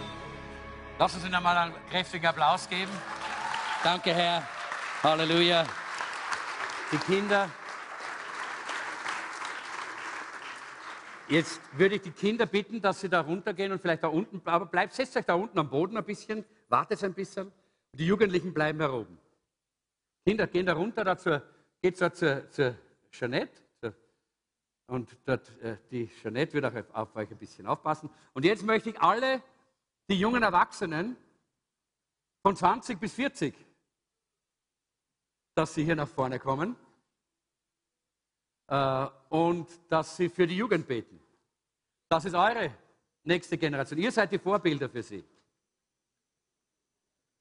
Lass uns Ihnen einmal einen kräftigen Applaus geben. Danke, Herr. Halleluja. Die Kinder. Jetzt würde ich die Kinder bitten, dass sie da runtergehen und vielleicht da unten, aber bleibt, setzt euch da unten am Boden ein bisschen, wartet ein bisschen. Die Jugendlichen bleiben da oben. Kinder gehen da runter, dazu, geht so zur, zur Jeanette. Und dort, äh, die Jeanette wird auch auf euch ein bisschen aufpassen. Und jetzt möchte ich alle, die jungen Erwachsenen von 20 bis 40, dass sie hier nach vorne kommen äh, und dass sie für die Jugend beten. Das ist eure nächste Generation. Ihr seid die Vorbilder für sie.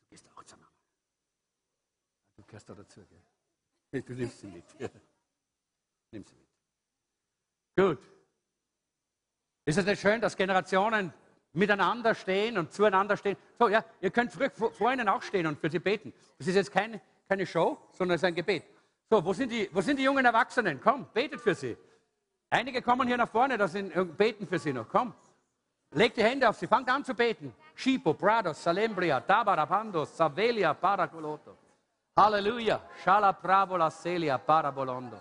Du gehst auch zur Mama. Du gehörst da dazu. Gell? Du nimmst sie mit. Nimm sie mit. Gut. Ist es nicht schön, dass Generationen miteinander stehen und zueinander stehen? So, ja, ihr könnt vor, vor ihnen auch stehen und für sie beten. Das ist jetzt keine, keine Show, sondern es ist ein Gebet. So, wo sind, die, wo sind die jungen Erwachsenen? Komm, betet für sie. Einige kommen hier nach vorne, das sind, äh, beten für sie noch. Komm. Legt die Hände auf sie, fangt an zu beten. Schipo, Prados, Salembria, Tabarapando, Savelia, Paracoloto. Halleluja. Shala Pravola, Celia, Parabolondo.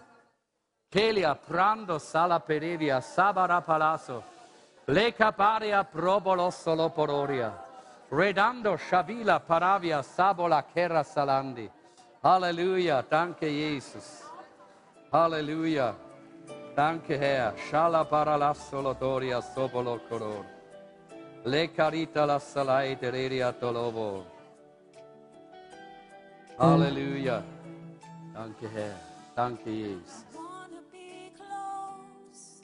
Kelia, Prando, Sala Pereria, Sabara Palaso. Leca Paria, Probolos, Solopororia. Redando, Shavila, Paravia, Sabola, Kera, Salandi. Halleluja, danke Jesus. Halleluja. Danke, Herr. Shala paralassolo doria sobolo coror. Le carita la salai dereria tolovo. Halleluja. Danke, Herr. Danke, Jesus. close,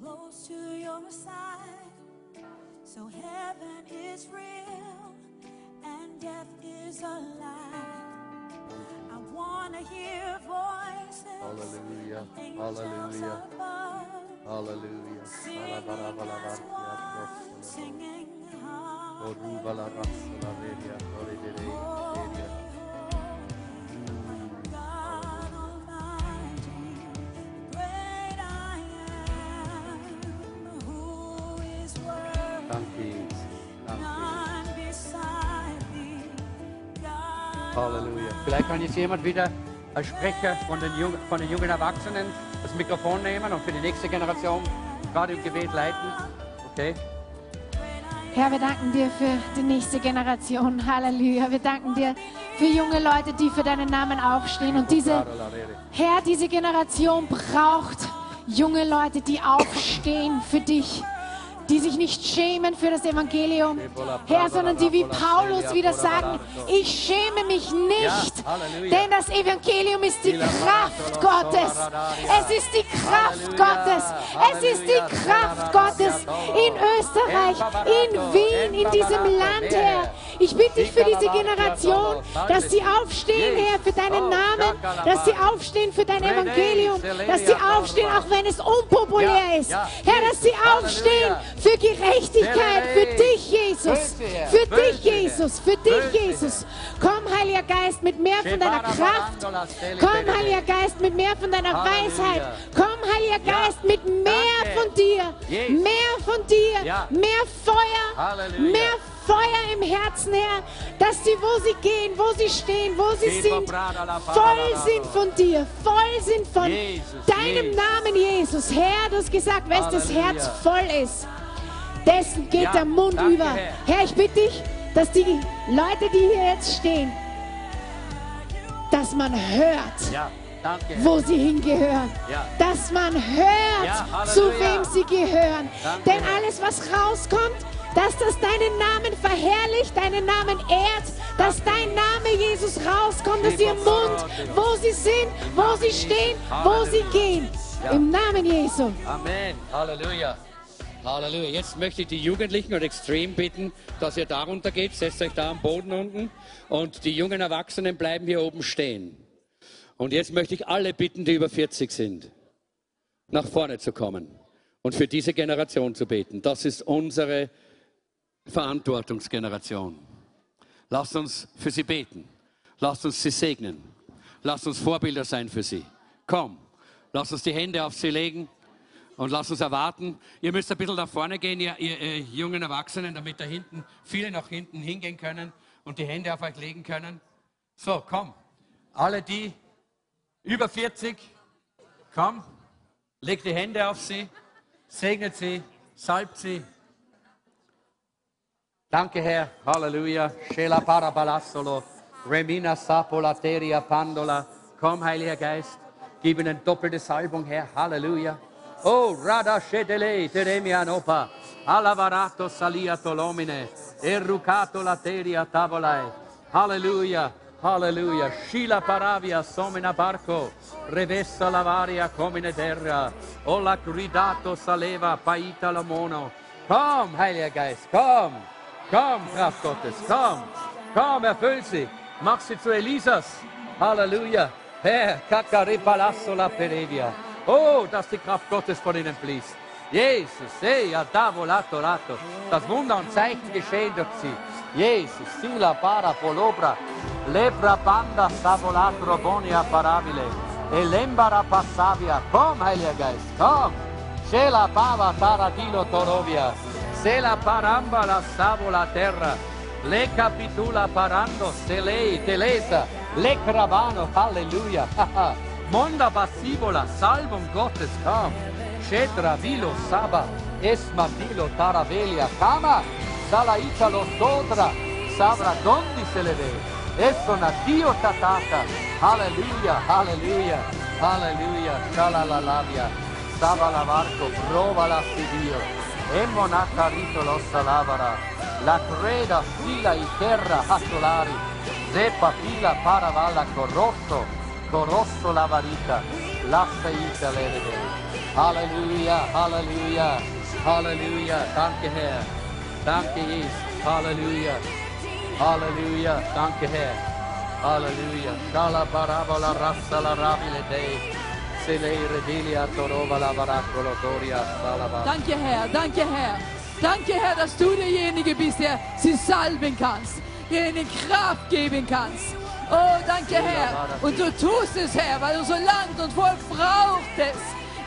close to your side. So heaven is real and death is a lie. I want to hear voices. Hallelujah. Hallelujah. Hallelujah. Singing as one. Singing. Halleluja. Vielleicht kann jetzt jemand wieder als Sprecher von den, Jung, von den jungen Erwachsenen das Mikrofon nehmen und für die nächste Generation gerade im Gebet leiten. Okay? Herr, wir danken dir für die nächste Generation. Halleluja. Wir danken dir für junge Leute, die für deinen Namen aufstehen. Und diese, Herr, diese Generation braucht junge Leute, die aufstehen für dich. Die sich nicht schämen für das Evangelium, Herr, sondern die wie Paulus wieder sagen, ich schäme mich nicht, denn das Evangelium ist die Kraft Gottes. Es ist die Kraft Gottes. Es ist die Kraft Gottes in Österreich, in Wien, in diesem Land, Herr. Ich bitte dich für diese Generation, dass sie aufstehen, Herr, für deinen Namen, dass sie aufstehen für dein Evangelium, dass sie aufstehen, auch wenn es unpopulär ist. Herr, dass sie aufstehen für Gerechtigkeit, für dich, Jesus. Für dich, Jesus. Für dich, Jesus. Komm, Heiliger Geist, mit mehr von deiner Kraft. Komm, Heiliger Geist, mit mehr von deiner. Weisheit. Komm, Heiliger. Geist, mit mehr von dir. Mehr von dir. Mehr Feuer. Mehr Feuer im Herzen, Herr, dass sie, wo sie gehen, wo sie stehen, wo sie sind, voll sind von dir, voll sind von Jesus, deinem Jesus. Namen, Jesus. Herr, du hast gesagt, wenn das. Herz voll ist, dessen geht Ja, der Mund danke, über. Herr. Herr, ich bitte dich, dass die Leute, die hier jetzt stehen, dass man hört, Ja, danke. Wo sie hingehören. Ja. Dass man hört, Ja, zu wem sie gehören. Danke, Denn alles, was rauskommt, dass das deinen Namen verherrlicht, deinen Namen ehrt, dass dein Name, Jesus, rauskommt aus ihrem Mund, wo sie sind, wo sie stehen, wo sie gehen. Im Namen Jesu. Amen. Halleluja. Halleluja. Jetzt möchte ich die Jugendlichen und Extrem bitten, dass ihr darunter geht. Setzt euch da am Boden unten. Und die jungen Erwachsenen bleiben hier oben stehen. Und jetzt möchte ich alle bitten, die über 40 sind, nach vorne zu kommen und für diese Generation zu beten. Das ist unsere Verantwortungsgeneration. Lasst uns für sie beten. Lasst uns sie segnen. Lasst uns Vorbilder sein für sie. Komm, lasst uns die Hände auf sie legen und lasst uns erwarten. Ihr müsst ein bisschen nach vorne gehen, ihr, ihr, ihr jungen Erwachsenen, damit da hinten viele nach hinten hingehen können und die Hände auf euch legen können. So, komm. Alle die über 40, komm, legt die Hände auf sie, segnet sie, salbt sie. Danke, Herr. Halleluja. Shela parabalassolo. Remina sapolateria pandola. Komm, Heiliger Geist. Gib ihnen doppelte Salbung, Herr. Halleluja. Oh, rada shedele, teremia nopa. Alavarato salia tolomine. Errucato lateria tavolai. Halleluja. Halleluja. Shila paravia somina barco. Revessa lavaria comine terra. Ola gridato saleva paita lamono. Komm, Heiliger Geist, komm. Komm, Kraft Gottes, komm. Komm, erfüll sie. Mach sie zu Elisas. Halleluja. Herr, Kakari Palasso la Perevia. Oh, dass die Kraft Gottes von ihnen fließt. Jesus, hey, adavo lato. Das Wunder und Zeichen geschehen durch sie. Jesus, sila para polobra. Lepra banda savolatro bonia paravile. Elembara passavia. Komm, Heiliger Geist, komm. Shela pava taradilo torovia. Se la paramba la stavo la terra, le capitula parando, se lei telesa, le cravano, halleluja. Monda passivola salvum Gottes kam, cetra vilo saba, esma vilo taravelia cama, sala italo sodra, sabra dondi se leve, essona dio tatata, alleluia, alleluia, alleluia, sala la labia, saba la varco, prova la dio, e monata ritolo salavara, la creda fila in terra a solari, zeppa fila paravalla corrotto, corrosso. La varita. Lassa ita lerede. Halleluja, Halleluja, Halleluja. Danke Herr. Danke Jesus. Halleluja. Halleluja. Danke Herr. Halleluja. Shala barabola rassa la rabile dei. Danke, Herr. Danke, Herr. Danke, Herr, dass du derjenige bist, der sie salben kannst, der ihnen Kraft geben kannst. Oh, danke, Herr. Und du tust es, Herr, weil unser Land und Volk braucht es.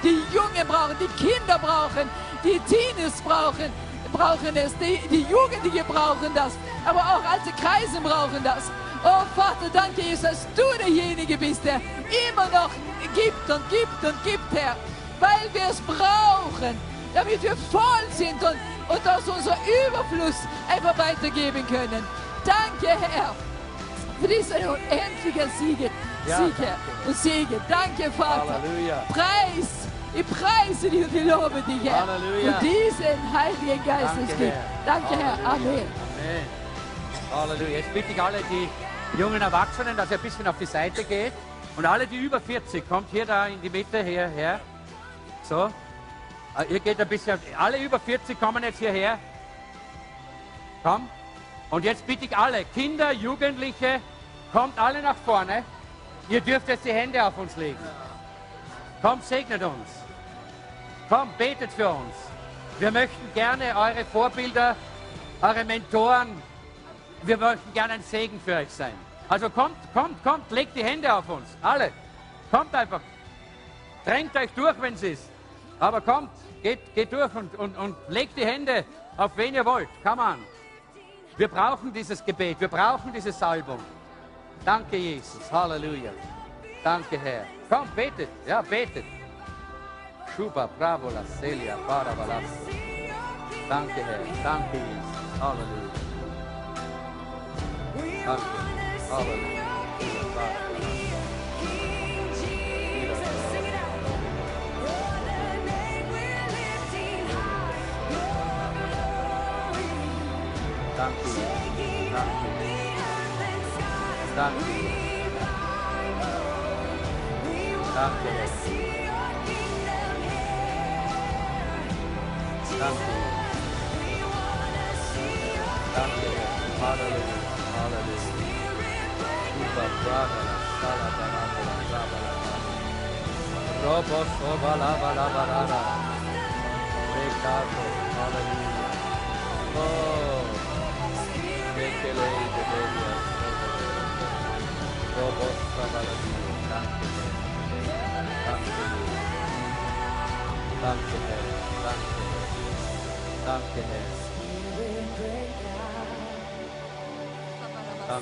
Die Jungen brauchen, die Kinder brauchen, die Teenies brauchen, brauchen es, die, die Jugendlichen brauchen das, aber auch alte Kreise brauchen das. Oh Vater, danke Jesus, dass du derjenige bist, der immer noch gibt und gibt und gibt, Herr, weil wir es brauchen, damit wir voll sind und, und aus unserem Überfluss einfach weitergeben können. Danke, Herr, für diesen unendlichen Siege, Ja, Sieg, danke. Herr, und Segen. Danke, Vater. Halleluja. Preis, ich preise dich und ich lobe dich, Herr. Halleluja. Und diesen Heiligen Geistes Danke. Herr. Danke, Herr. Amen. Amen. Halleluja. Jetzt bitte ich alle die jungen Erwachsenen, dass ihr ein bisschen auf die Seite geht. Und alle, die über 40, kommt hier da in die Mitte, hierher. So. Äh, Ihr geht ein bisschen, auf- alle über 40 kommen jetzt hierher. Komm. Und jetzt bitte ich alle, Kinder, Jugendliche, kommt alle nach vorne. Ihr dürft jetzt die Hände auf uns legen. Kommt, segnet uns. Kommt, betet für uns. Wir möchten gerne eure Vorbilder, eure Mentoren, wir möchten gerne ein Segen für euch sein. Also kommt, kommt, kommt, legt die Hände auf uns. Alle. Kommt einfach. Drängt euch durch, wenn es ist. Aber kommt, geht, geht durch und, und, und legt die Hände auf wen ihr wollt. Come on. Wir brauchen dieses Gebet, wir brauchen diese Salbung. Danke, Jesus. Halleluja. Danke, Herr. Komm, betet. Ja, betet. Schuba, bravo, la Celia, Baravalas. Danke, Herr. Danke, Jesus. Halleluja. Danke. Halleluja. Danke, Jesus. Danke. Danke. Danke, Herr. Danke. Danke, Herr. Halleluja. Halleluja. Super, brava, la sala, barata, la brava, la brava. Robo, soba, lava, lava, rara. Peccato. Halleluja. Oh. Che lei te devi Robo, soba, la Dio. Danke, Herr. Danke, Herr. Danke, Herr. Danke, Herr.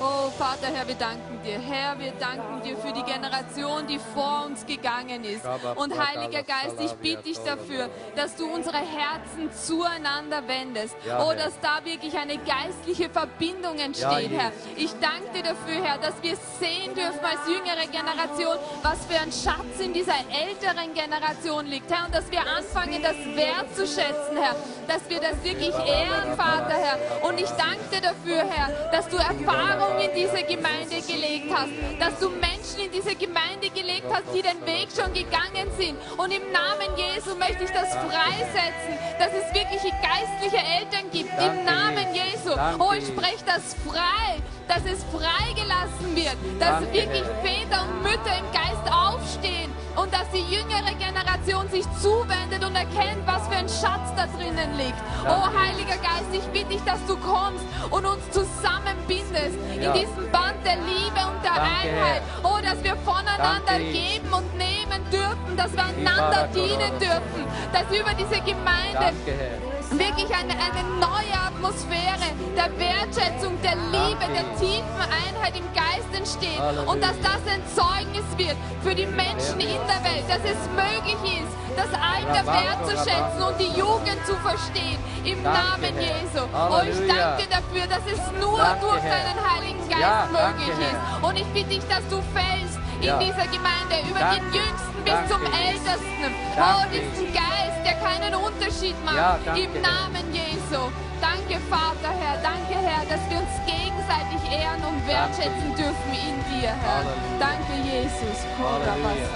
Oh Vater, Herr, wir danken dir. Herr, wir danken dir für die Generation, die vor uns gegangen ist. Und Heiliger Geist, ich bitte dich dafür, dass du unsere Herzen zueinander wendest. Oh, dass da wirklich eine geistliche Verbindung entsteht, Herr. Ich danke dir dafür, Herr, dass wir sehen dürfen als jüngere Generation, was für ein Schatz in dieser älteren Generation liegt, Herr. Und dass wir anfangen, das wertzuschätzen, Herr. Dass wir das wirklich ehren, Vater, Herr. Und ich danke dir dafür, Herr, dass du Erfahrung in diese Gemeinde gelegt hast. Dass du Menschen in diese Gemeinde gelegt hast, die den Weg schon gegangen sind. Und im Namen Jesu möchte ich das freisetzen, dass es wirklich geistliche Eltern gibt. Im Namen. Jesu. Oh, ich spreche das frei, dass es freigelassen wird, dass Danke, wirklich. Väter und Mütter im Geist aufstehen und dass die jüngere Generation sich zuwendet und erkennt, was für ein Schatz da drinnen liegt. Oh. Heiliger Geist, ich bitte dich, dass du kommst und uns zusammenbindest in diesem Band der Liebe und der Danke, Einheit. Oh, dass wir voneinander Danke, geben und nehmen dürfen, dass wir einander dienen dürfen, dass über diese Gemeinde Danke. Wirklich eine, eine neue Atmosphäre der Wertschätzung, der Liebe, der tiefen Einheit im Geist entsteht. Und dass das ein Zeugnis wird für die Menschen in der Welt, dass es möglich ist, das Alter wertzuschätzen und die Jugend zu verstehen im Namen. Jesu. Oh, ich danke dafür, dass es nur durch deinen Heiligen Geist möglich ist. Und ich bitte dich, dass du fällst in Ja. dieser Gemeinde, über Danke. den Jüngsten bis Danke, zum Jesus. Ältesten. Oh, Danke, diesen Geist, der keinen Unterschied macht, Ja, danke, im Herr. Namen Jesu. Danke, Vater, Herr. Danke, Herr, dass wir uns gegenseitig ehren und wertschätzen dürfen in dir, Herr. Halleluja. Danke, Jesus. Halleluja.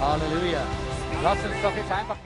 Halleluja. Lass uns doch jetzt einfach.